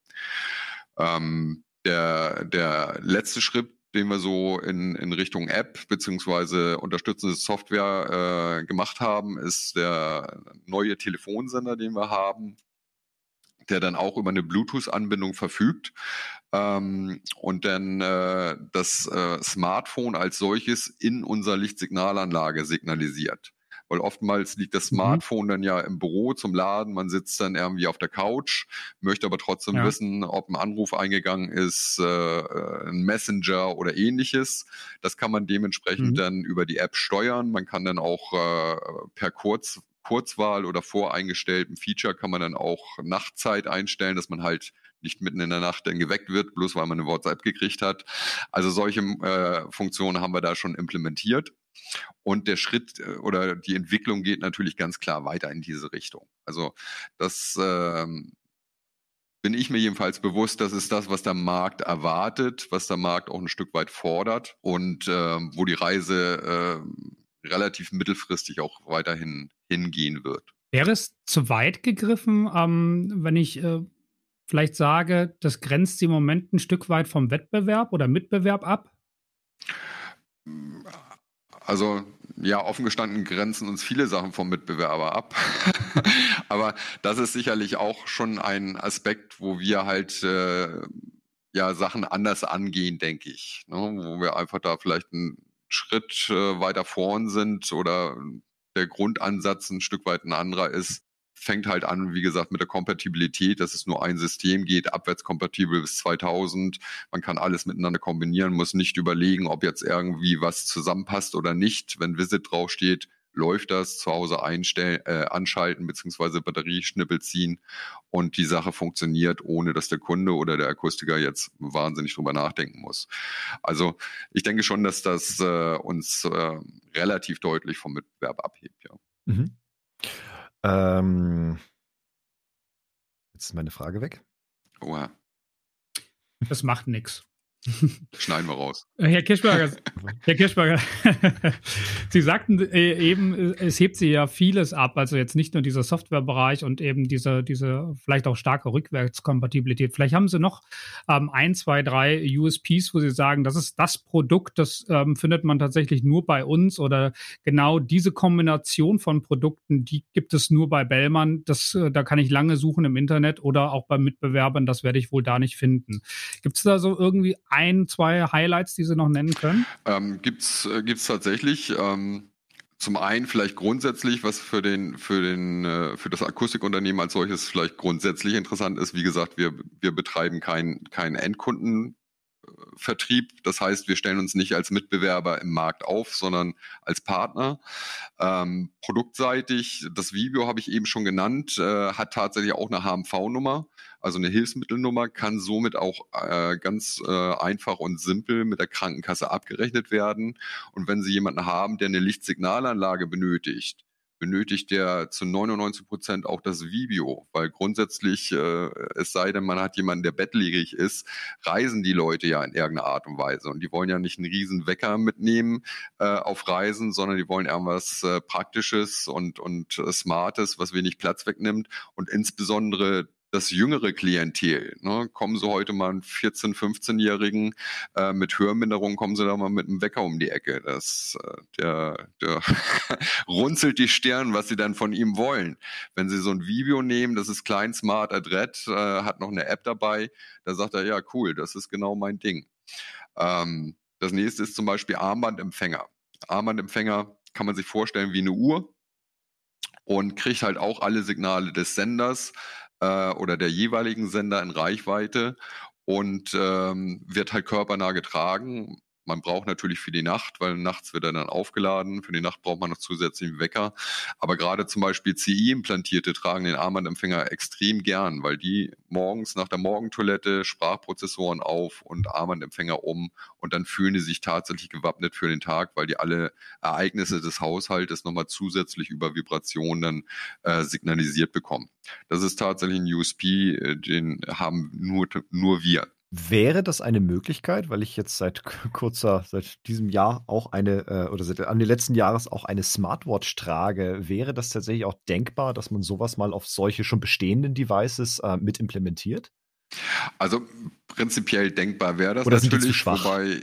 Ähm, der, der letzte Schritt, den wir so in, in Richtung App beziehungsweise unterstützende Software äh, gemacht haben, ist der neue Telefonsender, den wir haben, der dann auch über eine Bluetooth-Anbindung verfügt ähm, und dann äh, das äh, Smartphone als solches in unserer Lichtsignalanlage signalisiert. Weil oftmals liegt das mhm. Smartphone mhm. dann ja im Büro zum Laden, man sitzt dann irgendwie auf der Couch, möchte aber trotzdem ja. wissen, ob ein Anruf eingegangen ist, äh, ein Messenger oder ähnliches. Das kann man dementsprechend mhm. dann über die App steuern. Man kann dann auch äh, per Kurz Kurzwahl oder voreingestellten Feature kann man dann auch Nachtzeit einstellen, dass man halt nicht mitten in der Nacht dann geweckt wird, bloß weil man eine WhatsApp gekriegt hat. Also solche äh, Funktionen haben wir da schon implementiert. Und der Schritt äh, oder die Entwicklung geht natürlich ganz klar weiter in diese Richtung. Also das ähm, bin ich mir jedenfalls bewusst, das ist das, was der Markt erwartet, was der Markt auch ein Stück weit fordert und äh, wo die Reise äh, relativ mittelfristig auch weiterhin hingehen wird.
Wäre es zu weit gegriffen, ähm, wenn ich äh, vielleicht sage, das grenzt sie im Moment ein Stück weit vom Wettbewerb oder Mitbewerb ab?
Also ja, offen gestanden grenzen uns viele Sachen vom Mitbewerber ab. Aber das ist sicherlich auch schon ein Aspekt, wo wir halt äh, ja Sachen anders angehen, denke ich. Ne? Wo wir einfach da vielleicht einen Schritt äh, weiter vorn sind oder der Grundansatz ein Stück weit ein anderer ist, fängt halt an, wie gesagt, mit der Kompatibilität, dass es nur ein System geht, abwärtskompatibel bis 2000. Man kann alles miteinander kombinieren, muss nicht überlegen, ob jetzt irgendwie was zusammenpasst oder nicht. Wenn Visit draufsteht, läuft das, zu Hause einstellen, äh, anschalten beziehungsweise Batterieschnippel ziehen und die Sache funktioniert, ohne dass der Kunde oder der Akustiker jetzt wahnsinnig drüber nachdenken muss. Also ich denke schon, dass das äh, uns äh, relativ deutlich vom Mitbewerb abhebt, ja. Mhm.
Ähm, jetzt ist meine Frage weg.
Oha.
Das macht nichts.
Schneiden wir raus.
Herr Kirschberger, Herr Kirschberger, Sie sagten äh, eben, es hebt Sie ja vieles ab, also jetzt nicht nur dieser Softwarebereich und eben diese, diese vielleicht auch starke Rückwärtskompatibilität. Vielleicht haben Sie noch ähm, ein, zwei, drei USPs, wo Sie sagen, das ist das Produkt, das ähm, findet man tatsächlich nur bei uns oder genau diese Kombination von Produkten, die gibt es nur bei Bellmann. Das, äh, da kann ich lange suchen im Internet oder auch bei Mitbewerbern, das werde ich wohl da nicht finden. Gibt es da so irgendwie ein, zwei Highlights, die Sie noch nennen können?
Ähm, gibt's, äh, gibt's tatsächlich. Ähm, zum einen vielleicht grundsätzlich, was für den, für den, äh, für das Akustikunternehmen als solches vielleicht grundsätzlich interessant ist. Wie gesagt, wir, wir betreiben keinen kein Endkunden. Das heißt, wir stellen uns nicht als Mitbewerber im Markt auf, sondern als Partner. Ähm, produktseitig, das Video habe ich eben schon genannt, äh, hat tatsächlich auch eine HMV-Nummer, also eine Hilfsmittelnummer, kann somit auch äh, ganz äh, einfach und simpel mit der Krankenkasse abgerechnet werden. Und wenn Sie jemanden haben, der eine Lichtsignalanlage benötigt, benötigt der zu 99 Prozent auch das Video, weil grundsätzlich, äh, es sei denn, man hat jemanden, der bettlägerig ist, reisen die Leute ja in irgendeiner Art und Weise. Und die wollen ja nicht einen riesen Wecker mitnehmen äh, auf Reisen, sondern die wollen irgendwas äh, Praktisches und, und äh, Smartes, was wenig Platz wegnimmt. Und insbesondere das jüngere Klientel. Ne? Kommen Sie heute mal einen 14-, 15-Jährigen äh, mit Hörminderung, kommen Sie da mal mit einem Wecker um die Ecke. Das, äh, der, der runzelt die Stirn, was Sie dann von ihm wollen. Wenn Sie so ein Video nehmen, das ist klein, smart, adrett, äh, hat noch eine App dabei, da sagt er, ja cool, das ist genau mein Ding. Ähm, das nächste ist zum Beispiel Armbandempfänger. Armbandempfänger kann man sich vorstellen wie eine Uhr und kriegt halt auch alle Signale des Senders äh, oder der jeweiligen Sender in Reichweite und ähm, wird halt körpernah getragen. Man braucht natürlich für die Nacht, weil nachts wird er dann aufgeladen. Für die Nacht braucht man noch zusätzlichen Wecker. Aber gerade zum Beispiel CI-Implantierte tragen den Armbandempfänger extrem gern, weil die morgens nach der Morgentoilette Sprachprozessoren auf und Armbandempfänger um und dann fühlen die sich tatsächlich gewappnet für den Tag, weil die alle Ereignisse des Haushaltes nochmal zusätzlich über Vibrationen dann äh, signalisiert bekommen. Das ist tatsächlich ein USP, äh, den haben nur, nur wir.
Wäre das eine Möglichkeit, weil ich jetzt seit kurzer, seit diesem Jahr auch eine, äh, oder seit Ende letzten Jahres auch eine Smartwatch trage, wäre das tatsächlich auch denkbar, dass man sowas mal auf solche schon bestehenden Devices äh, mit implementiert?
Also prinzipiell denkbar wäre das Oder natürlich, wobei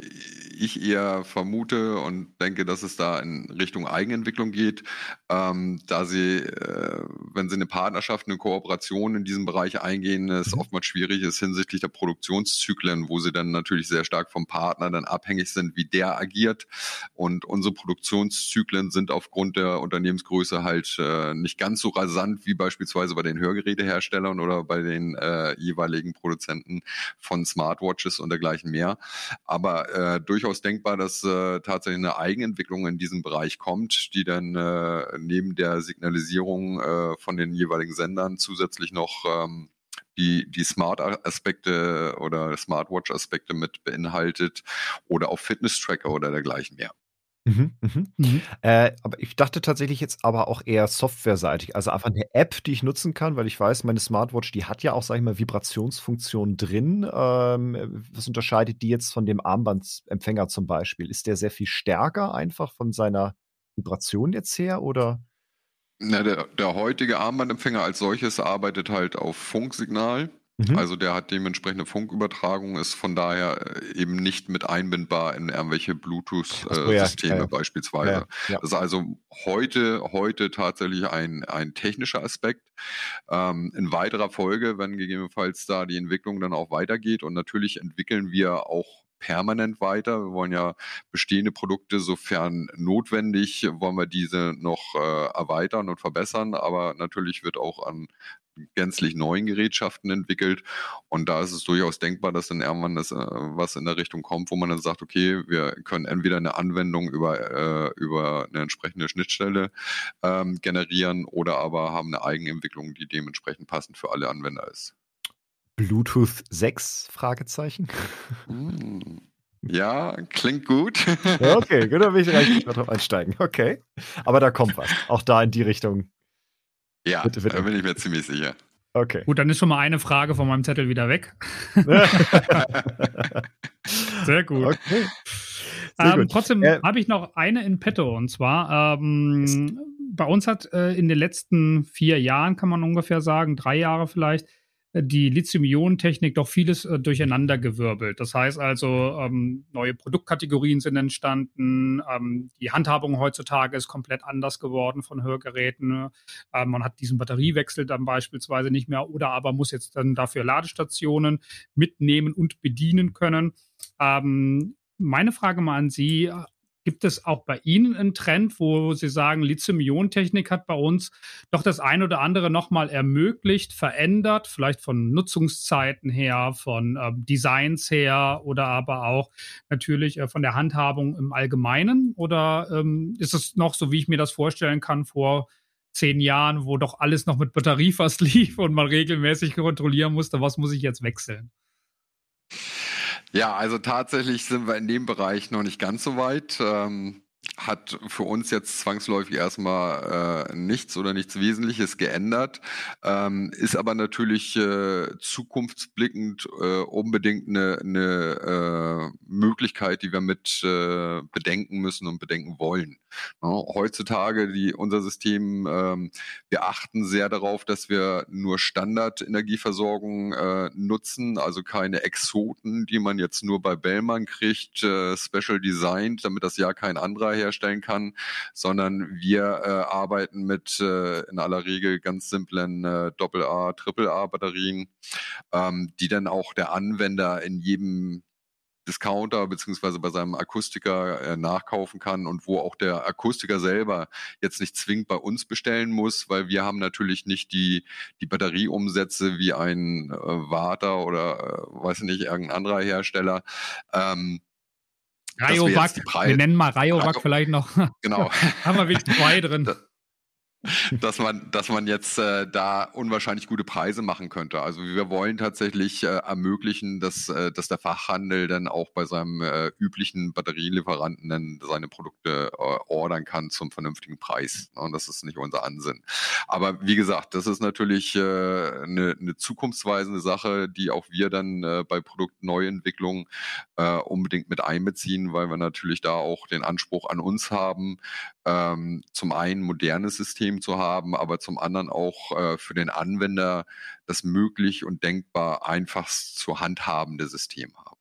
ich eher vermute und denke, dass es da in Richtung Eigenentwicklung geht, ähm, da sie, äh, wenn sie eine Partnerschaft, eine Kooperation in diesem Bereich eingehen, es mhm. oftmals schwierig ist hinsichtlich der Produktionszyklen, wo sie dann natürlich sehr stark vom Partner dann abhängig sind, wie der agiert. Und unsere Produktionszyklen sind aufgrund der Unternehmensgröße halt äh, nicht ganz so rasant wie beispielsweise bei den Hörgeräteherstellern oder bei den äh, jeweiligen Produzenten von Smartwatches und dergleichen mehr. Aber äh, durchaus durchaus denkbar, dass äh, tatsächlich eine Eigenentwicklung in diesem Bereich kommt, die dann äh, neben der Signalisierung äh, von den jeweiligen Sendern zusätzlich noch ähm, die, die Smart-Aspekte oder Smartwatch-Aspekte mit beinhaltet oder auch Fitness-Tracker oder dergleichen mehr.
Mhm, mhm. Mhm. Äh, aber ich dachte tatsächlich jetzt aber auch eher softwareseitig, also einfach eine App, die ich nutzen kann, weil ich weiß, meine Smartwatch, die hat ja auch, sage ich mal, Vibrationsfunktionen drin. Ähm, was unterscheidet die jetzt von dem Armbandsempfänger zum Beispiel? Ist der sehr viel stärker einfach von seiner Vibration jetzt her oder?
Na, der, der heutige Armbandempfänger als solches arbeitet halt auf Funksignal. Mhm. Also der hat dementsprechende Funkübertragung, ist von daher äh, eben nicht mit einbindbar in irgendwelche Bluetooth-Systeme äh, ja, ja, beispielsweise. Ja, das ist also heute, heute tatsächlich ein, ein technischer Aspekt. Ähm, in weiterer Folge, wenn gegebenenfalls da die Entwicklung dann auch weitergeht und natürlich entwickeln wir auch permanent weiter. Wir wollen ja bestehende Produkte, sofern notwendig, wollen wir diese noch äh, erweitern und verbessern. Aber natürlich wird auch an gänzlich neuen Gerätschaften entwickelt. Und da ist es durchaus denkbar, dass dann irgendwann das, äh, was in der Richtung kommt, wo man dann sagt, okay, wir können entweder eine Anwendung über, äh, über eine entsprechende Schnittstelle ähm, generieren oder aber haben eine Eigenentwicklung, die dementsprechend passend für alle Anwender ist.
Bluetooth 6? Fragezeichen.
Hm. Ja, klingt gut.
okay, gut, dann will ich gleich drauf einsteigen. Okay. Aber da kommt was. Auch da in die Richtung
ja, bitte, bitte. da bin ich mir ziemlich sicher.
Okay. Gut, dann ist schon mal eine Frage von meinem Zettel wieder weg. Sehr gut. Okay. Sehr ähm, Trotzdem äh, habe ich noch eine in petto und zwar ähm, bei uns hat äh, in den letzten vier Jahren, kann man ungefähr sagen, drei Jahre vielleicht, die Lithium-Ionen-Technik doch vieles äh, durcheinandergewirbelt. Das heißt also, ähm, neue Produktkategorien sind entstanden, ähm, die Handhabung heutzutage ist komplett anders geworden von Hörgeräten. Ähm, man hat diesen Batteriewechsel dann beispielsweise nicht mehr oder aber muss jetzt dann dafür Ladestationen mitnehmen und bedienen können. Ähm, meine Frage mal an Sie, Gibt es auch bei Ihnen einen Trend, wo Sie sagen, Lithium-Ionen-Technik hat bei uns doch das eine oder andere nochmal ermöglicht, verändert, vielleicht von Nutzungszeiten her, von äh, Designs her oder aber auch natürlich äh, von der Handhabung im Allgemeinen? Oder ähm, ist es noch so, wie ich mir das vorstellen kann, vor zehn Jahren, wo doch alles noch mit Batterie fast lief und man regelmäßig kontrollieren musste, was muss ich jetzt wechseln?
Ja, also tatsächlich sind wir in dem Bereich noch nicht ganz so weit. Ähm, hat für uns jetzt zwangsläufig erstmal äh, nichts oder nichts Wesentliches geändert, ähm, ist aber natürlich äh, zukunftsblickend äh, unbedingt eine, eine äh, Möglichkeit, die wir mit äh, bedenken müssen und bedenken wollen. Ja, heutzutage, die, unser System, ähm, wir achten sehr darauf, dass wir nur Standard-Energieversorgung äh, nutzen, also keine Exoten, die man jetzt nur bei Bellman kriegt, äh, special designed, damit das ja kein anderer herstellen kann, sondern wir äh, arbeiten mit äh, in aller Regel ganz simplen äh, Doppel-A, Triple-A-Batterien, ähm, die dann auch der Anwender in jedem Discounter beziehungsweise bei seinem Akustiker äh, nachkaufen kann und wo auch der Akustiker selber jetzt nicht zwingend bei uns bestellen muss, weil wir haben natürlich nicht die, die Batterieumsätze wie ein äh, Warter oder äh, weiß nicht, irgendein anderer Hersteller. Ähm,
Rayovac, wir nennen mal Rayovac Rayo, vielleicht noch.
Genau.
haben wir wirklich zwei drin.
Dass man, dass man jetzt äh, da unwahrscheinlich gute Preise machen könnte. Also wir wollen tatsächlich äh, ermöglichen, dass, äh, dass der Fachhandel dann auch bei seinem äh, üblichen Batterielieferanten dann seine Produkte äh, ordern kann zum vernünftigen Preis. Und das ist nicht unser Ansinn. Aber wie gesagt, das ist natürlich äh, eine, eine zukunftsweisende Sache, die auch wir dann äh, bei Produktneuentwicklung äh, unbedingt mit einbeziehen, weil wir natürlich da auch den Anspruch an uns haben, ähm, zum einen modernes System zu haben, aber zum anderen auch äh, für den Anwender das möglich und denkbar einfachst zu handhabende System haben.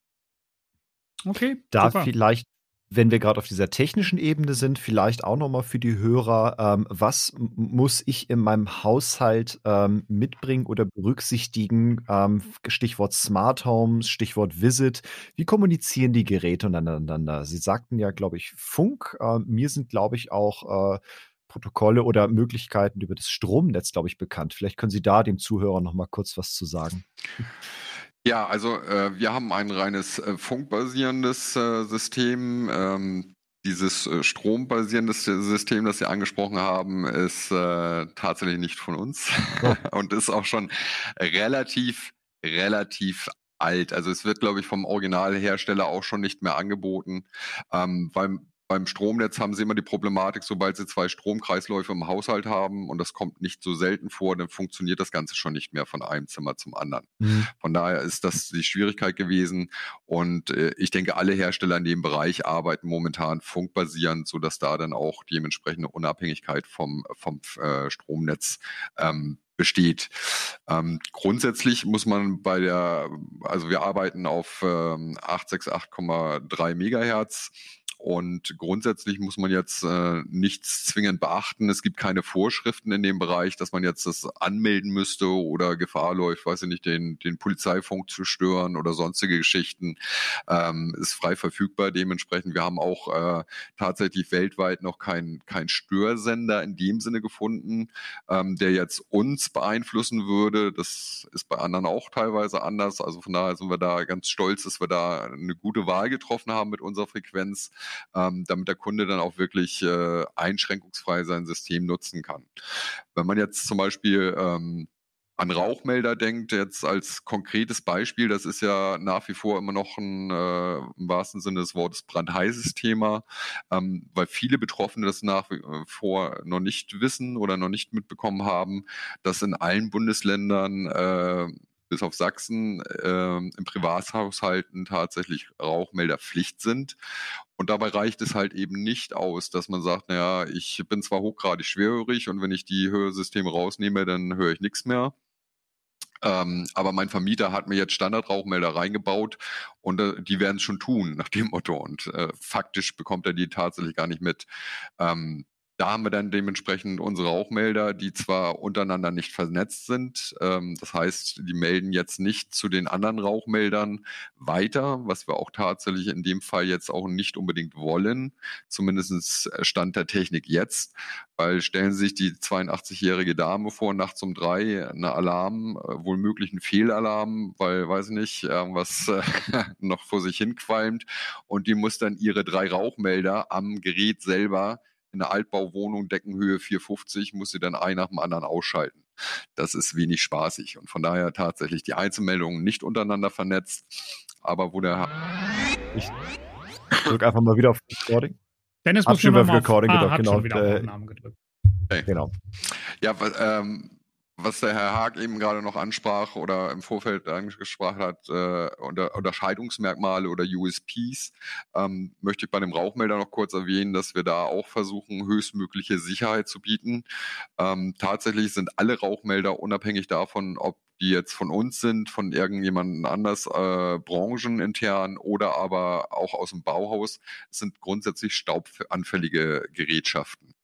Okay. Da super. vielleicht wenn wir gerade auf dieser technischen Ebene sind, vielleicht auch nochmal für die Hörer, ähm, was muss ich in meinem Haushalt ähm, mitbringen oder berücksichtigen? Ähm, Stichwort Smart Homes, Stichwort Visit. Wie kommunizieren die Geräte untereinander? Sie sagten ja, glaube ich, Funk. Äh, mir sind, glaube ich, auch äh, Protokolle oder Möglichkeiten über das Stromnetz, glaube ich, bekannt. Vielleicht können Sie da dem Zuhörer nochmal kurz was zu sagen.
Ja, also äh, wir haben ein reines äh, funkbasierendes äh, System. Ähm, dieses äh, strombasierende System, das Sie angesprochen haben, ist äh, tatsächlich nicht von uns oh. und ist auch schon relativ, relativ alt. Also es wird, glaube ich, vom Originalhersteller auch schon nicht mehr angeboten, ähm, weil beim Stromnetz haben sie immer die Problematik, sobald sie zwei Stromkreisläufe im Haushalt haben, und das kommt nicht so selten vor, dann funktioniert das Ganze schon nicht mehr von einem Zimmer zum anderen. Mhm. Von daher ist das die Schwierigkeit gewesen. Und äh, ich denke, alle Hersteller in dem Bereich arbeiten momentan funkbasierend, sodass da dann auch die entsprechende Unabhängigkeit vom, vom äh, Stromnetz ähm, besteht. Ähm, grundsätzlich muss man bei der, also wir arbeiten auf ähm, 868,3 Megahertz und grundsätzlich muss man jetzt äh, nichts zwingend beachten. Es gibt keine Vorschriften in dem Bereich, dass man jetzt das anmelden müsste oder Gefahr läuft, weiß ich nicht, den, den Polizeifunk zu stören oder sonstige Geschichten. Ähm, ist frei verfügbar. Dementsprechend, wir haben auch äh, tatsächlich weltweit noch keinen kein Störsender in dem Sinne gefunden, ähm, der jetzt uns beeinflussen würde. Das ist bei anderen auch teilweise anders. Also von daher sind wir da ganz stolz, dass wir da eine gute Wahl getroffen haben mit unserer Frequenz ähm, damit der Kunde dann auch wirklich äh, einschränkungsfrei sein System nutzen kann. Wenn man jetzt zum Beispiel ähm, an Rauchmelder denkt, jetzt als konkretes Beispiel, das ist ja nach wie vor immer noch ein, äh, im wahrsten Sinne des Wortes brandheißes Thema, ähm, weil viele Betroffene das nach wie vor noch nicht wissen oder noch nicht mitbekommen haben, dass in allen Bundesländern äh, bis auf Sachsen äh, im Privathaushalten tatsächlich Rauchmelder Pflicht sind. Und dabei reicht es halt eben nicht aus, dass man sagt, naja, ich bin zwar hochgradig schwerhörig und wenn ich die Hörsysteme rausnehme, dann höre ich nichts mehr. Ähm, aber mein Vermieter hat mir jetzt Standardrauchmelder reingebaut und äh, die werden es schon tun, nach dem Motto. Und äh, faktisch bekommt er die tatsächlich gar nicht mit. Ähm, da haben wir dann dementsprechend unsere Rauchmelder, die zwar untereinander nicht vernetzt sind. Ähm, das heißt, die melden jetzt nicht zu den anderen Rauchmeldern weiter, was wir auch tatsächlich in dem Fall jetzt auch nicht unbedingt wollen. Zumindest Stand der Technik jetzt. Weil stellen Sie sich die 82-jährige Dame vor, nachts um drei, eine Alarm, äh, wohl möglichen Fehlalarm, weil, weiß ich nicht, irgendwas äh, noch vor sich hin qualmt. Und die muss dann ihre drei Rauchmelder am Gerät selber in einer Altbauwohnung, Deckenhöhe 450, muss sie dann ein nach dem anderen ausschalten. Das ist wenig spaßig und von daher tatsächlich die Einzelmeldungen nicht untereinander vernetzt, aber wo der...
Ich drücke einfach mal wieder auf Recording.
Dennis muss schon auf Recording gedrückt, ah, genau. Wieder auf äh, Aufnahmen gedrückt.
Okay. Genau. Ja, ähm, was der Herr Haag eben gerade noch ansprach oder im Vorfeld angesprochen hat, äh, unter, Unterscheidungsmerkmale oder USPs, ähm, möchte ich bei dem Rauchmelder noch kurz erwähnen, dass wir da auch versuchen, höchstmögliche Sicherheit zu bieten. Ähm, tatsächlich sind alle Rauchmelder unabhängig davon, ob die jetzt von uns sind, von irgendjemandem anders, äh, branchenintern oder aber auch aus dem Bauhaus, sind grundsätzlich staubanfällige Gerätschaften.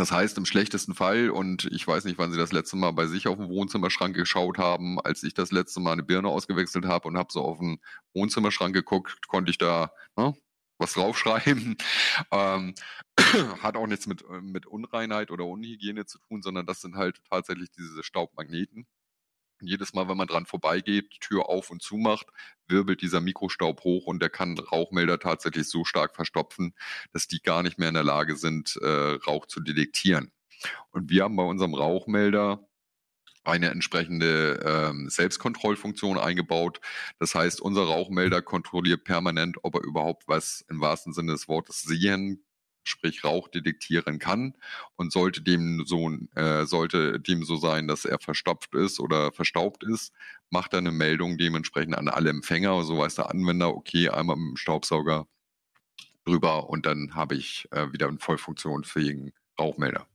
Das heißt, im schlechtesten Fall, und ich weiß nicht, wann Sie das letzte Mal bei sich auf dem Wohnzimmerschrank geschaut haben, als ich das letzte Mal eine Birne ausgewechselt habe und habe so auf den Wohnzimmerschrank geguckt, konnte ich da ne, was draufschreiben. Ähm, hat auch nichts mit, mit Unreinheit oder Unhygiene zu tun, sondern das sind halt tatsächlich diese Staubmagneten. Und jedes Mal, wenn man dran vorbeigeht, Tür auf und zu macht, wirbelt dieser Mikrostaub hoch und der kann Rauchmelder tatsächlich so stark verstopfen, dass die gar nicht mehr in der Lage sind, äh, Rauch zu detektieren. Und wir haben bei unserem Rauchmelder eine entsprechende ähm, Selbstkontrollfunktion eingebaut. Das heißt, unser Rauchmelder kontrolliert permanent, ob er überhaupt was im wahrsten Sinne des Wortes sehen, sprich Rauch detektieren kann. Und sollte dem so, äh, sollte dem so sein, dass er verstopft ist oder verstaubt ist, macht er eine Meldung dementsprechend an alle Empfänger. So weiß der Anwender, okay, einmal mit dem Staubsauger drüber und dann habe ich äh, wieder einen voll funktionsfähigen Rauchmelder.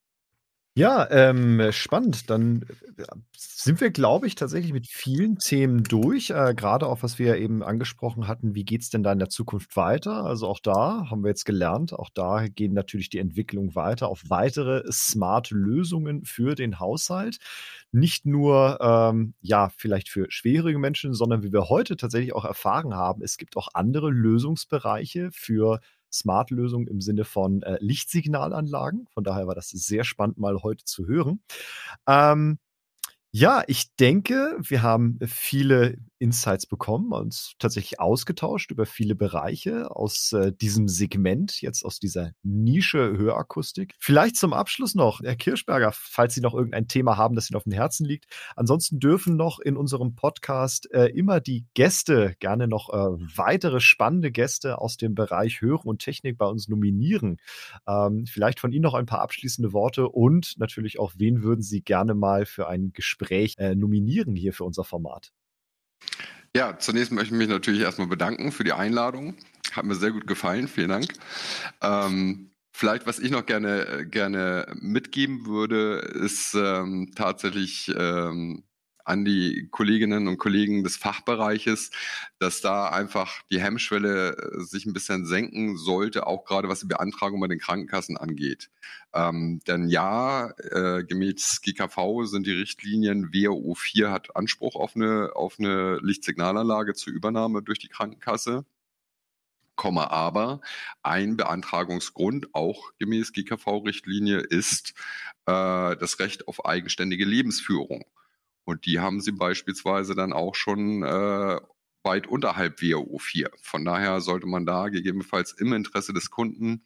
Ja, ähm, spannend. Dann äh, sind wir, glaube ich, tatsächlich mit vielen Themen durch. Äh, Gerade auch, was wir eben angesprochen hatten, wie geht es denn da in der Zukunft weiter? Also auch da haben wir jetzt gelernt, auch da gehen natürlich die Entwicklungen weiter auf weitere smarte Lösungen für den Haushalt. Nicht nur, ähm, ja, vielleicht für schwerhörige Menschen, sondern wie wir heute tatsächlich auch erfahren haben, es gibt auch andere Lösungsbereiche für Smart-Lösung im Sinne von äh, Lichtsignalanlagen. Von daher war das sehr spannend, mal heute zu hören. Ähm, ja, ich denke, wir haben viele Insights bekommen, uns tatsächlich ausgetauscht über viele Bereiche aus äh, diesem Segment, jetzt aus dieser Nische Hörakustik. Vielleicht zum Abschluss noch, Herr Kirschberger, falls Sie noch irgendein Thema haben, das Ihnen auf dem Herzen liegt. Ansonsten dürfen noch in unserem Podcast äh, immer die Gäste, gerne noch äh, weitere spannende Gäste aus dem Bereich Hören und Technik bei uns nominieren. Ähm, vielleicht von Ihnen noch ein paar abschließende Worte und natürlich auch, wen würden Sie gerne mal für ein Gespräch äh, nominieren hier für unser Format?
Ja, zunächst möchte ich mich natürlich erstmal bedanken für die Einladung. Hat mir sehr gut gefallen. Vielen Dank. Ähm, vielleicht, was ich noch gerne, gerne mitgeben würde, ist ähm, tatsächlich ähm, an die Kolleginnen und Kollegen des Fachbereiches, dass da einfach die Hemmschwelle äh, sich ein bisschen senken sollte, auch gerade was die Beantragung bei den Krankenkassen angeht. Ähm, denn ja, äh, gemäß GKV sind die Richtlinien, WHO 4 hat Anspruch auf eine, auf eine Lichtsignalanlage zur Übernahme durch die Krankenkasse. Komma, aber ein Beantragungsgrund, auch gemäß GKV-Richtlinie, ist äh, das Recht auf eigenständige Lebensführung. Und die haben sie beispielsweise dann auch schon äh, weit unterhalb WHO 4. Von daher sollte man da gegebenenfalls im Interesse des Kunden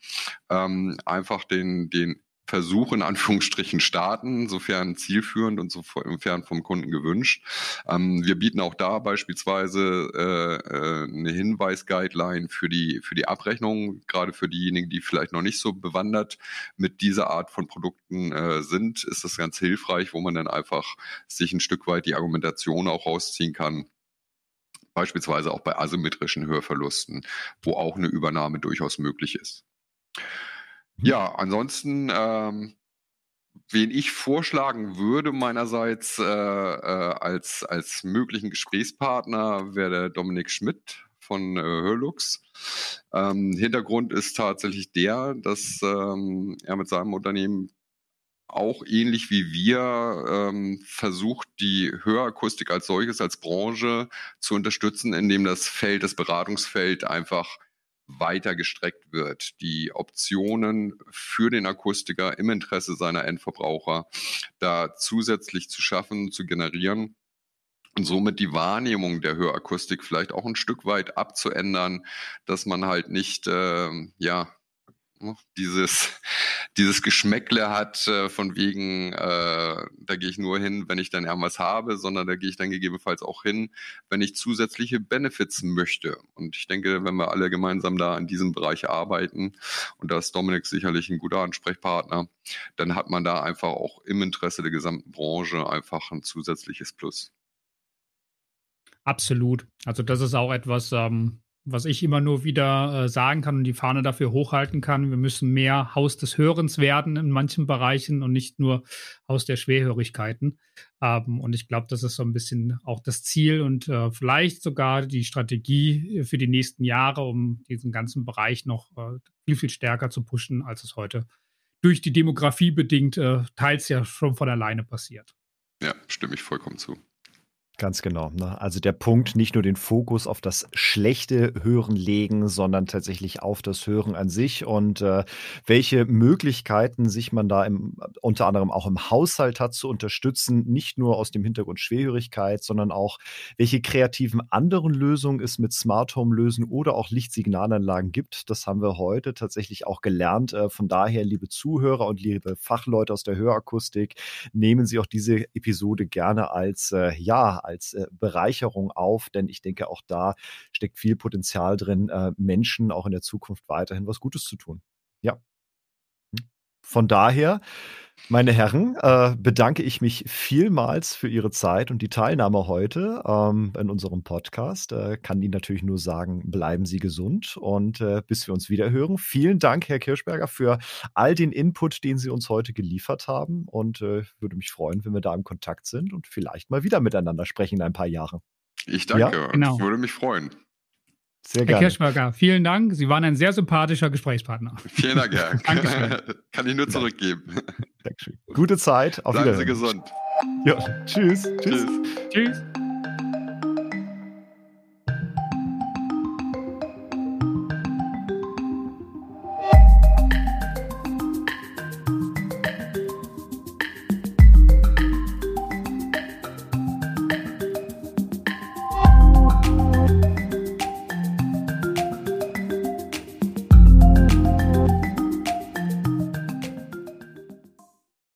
ähm, einfach den, den Versuch in Anführungsstrichen starten, sofern zielführend und sofern vom Kunden gewünscht. Ähm, wir bieten auch da beispielsweise äh, äh, eine Hinweis-Guideline für die, für die Abrechnung, gerade für diejenigen, die vielleicht noch nicht so bewandert mit dieser Art von Produkten äh, sind, ist das ganz hilfreich, wo man dann einfach sich ein Stück weit die Argumentation auch rausziehen kann beispielsweise auch bei asymmetrischen Hörverlusten, wo auch eine Übernahme durchaus möglich ist. Ja, ansonsten, ähm, wen ich vorschlagen würde meinerseits äh, äh, als, als möglichen Gesprächspartner wäre der Dominik Schmidt von äh, Hörlux. Ähm, Hintergrund ist tatsächlich der, dass ähm, er mit seinem Unternehmen auch ähnlich wie wir ähm, versucht, die Hörakustik als solches, als Branche zu unterstützen, indem das Feld, das Beratungsfeld einfach weiter gestreckt wird. Die Optionen für den Akustiker im Interesse seiner Endverbraucher da zusätzlich zu schaffen, zu generieren und somit die Wahrnehmung der Hörakustik vielleicht auch ein Stück weit abzuändern, dass man halt nicht äh, ja dieses, dieses Geschmäckle hat äh, von wegen, äh, da gehe ich nur hin, wenn ich dann irgendwas habe, sondern da gehe ich dann gegebenenfalls auch hin, wenn ich zusätzliche Benefits möchte. Und ich denke, wenn wir alle gemeinsam da in diesem Bereich arbeiten, und da ist Dominik sicherlich ein guter Ansprechpartner, dann hat man da einfach auch im Interesse der gesamten Branche einfach ein zusätzliches Plus.
Absolut. Also das ist auch etwas, ähm, was ich immer nur wieder äh, sagen kann und die Fahne dafür hochhalten kann. Wir müssen mehr Haus des Hörens werden in manchen Bereichen und nicht nur Haus der Schwerhörigkeiten. Ähm, und ich glaube, das ist so ein bisschen auch das Ziel und äh, vielleicht sogar die Strategie für die nächsten Jahre, um diesen ganzen Bereich noch äh, viel, viel stärker zu pushen, als es heute durch die Demografie bedingt äh, teils ja schon von alleine passiert.
Ja, stimme ich vollkommen zu.
Ganz genau. Ne? Also der Punkt, nicht nur den Fokus auf das schlechte Hören legen, sondern tatsächlich auf das Hören an sich und äh, welche Möglichkeiten sich man da im, unter anderem auch im Haushalt hat zu unterstützen, nicht nur aus dem Hintergrund Schwerhörigkeit, sondern auch welche kreativen anderen Lösungen es mit Smart Home Lösen oder auch Lichtsignalanlagen gibt. Das haben wir heute tatsächlich auch gelernt. Äh, von daher, liebe Zuhörer und liebe Fachleute aus der Hörakustik, nehmen Sie auch diese Episode gerne als äh, ja als äh, Bereicherung auf, denn ich denke, auch da steckt viel Potenzial drin, äh, Menschen auch in der Zukunft weiterhin was Gutes zu tun. Von daher, meine Herren, äh, bedanke ich mich vielmals für Ihre Zeit und die Teilnahme heute ähm, in unserem Podcast. Äh, kann Ihnen natürlich nur sagen, bleiben Sie gesund und äh, bis wir uns wieder hören. Vielen Dank, Herr Kirschberger, für all den Input, den Sie uns heute geliefert haben und äh, würde mich freuen, wenn wir da im Kontakt sind und vielleicht mal wieder miteinander sprechen in ein paar Jahren.
Ich danke ja? genau. ich würde mich freuen.
Sehr gerne. Herr Kirschberger, vielen Dank. Sie waren ein sehr sympathischer Gesprächspartner.
Vielen Dank, Herr. Kann ich nur zurückgeben.
Dankeschön. Gute Zeit.
Auf Bleiben Sie gesund.
Ja, tschüss. Tschüss. Tschüss.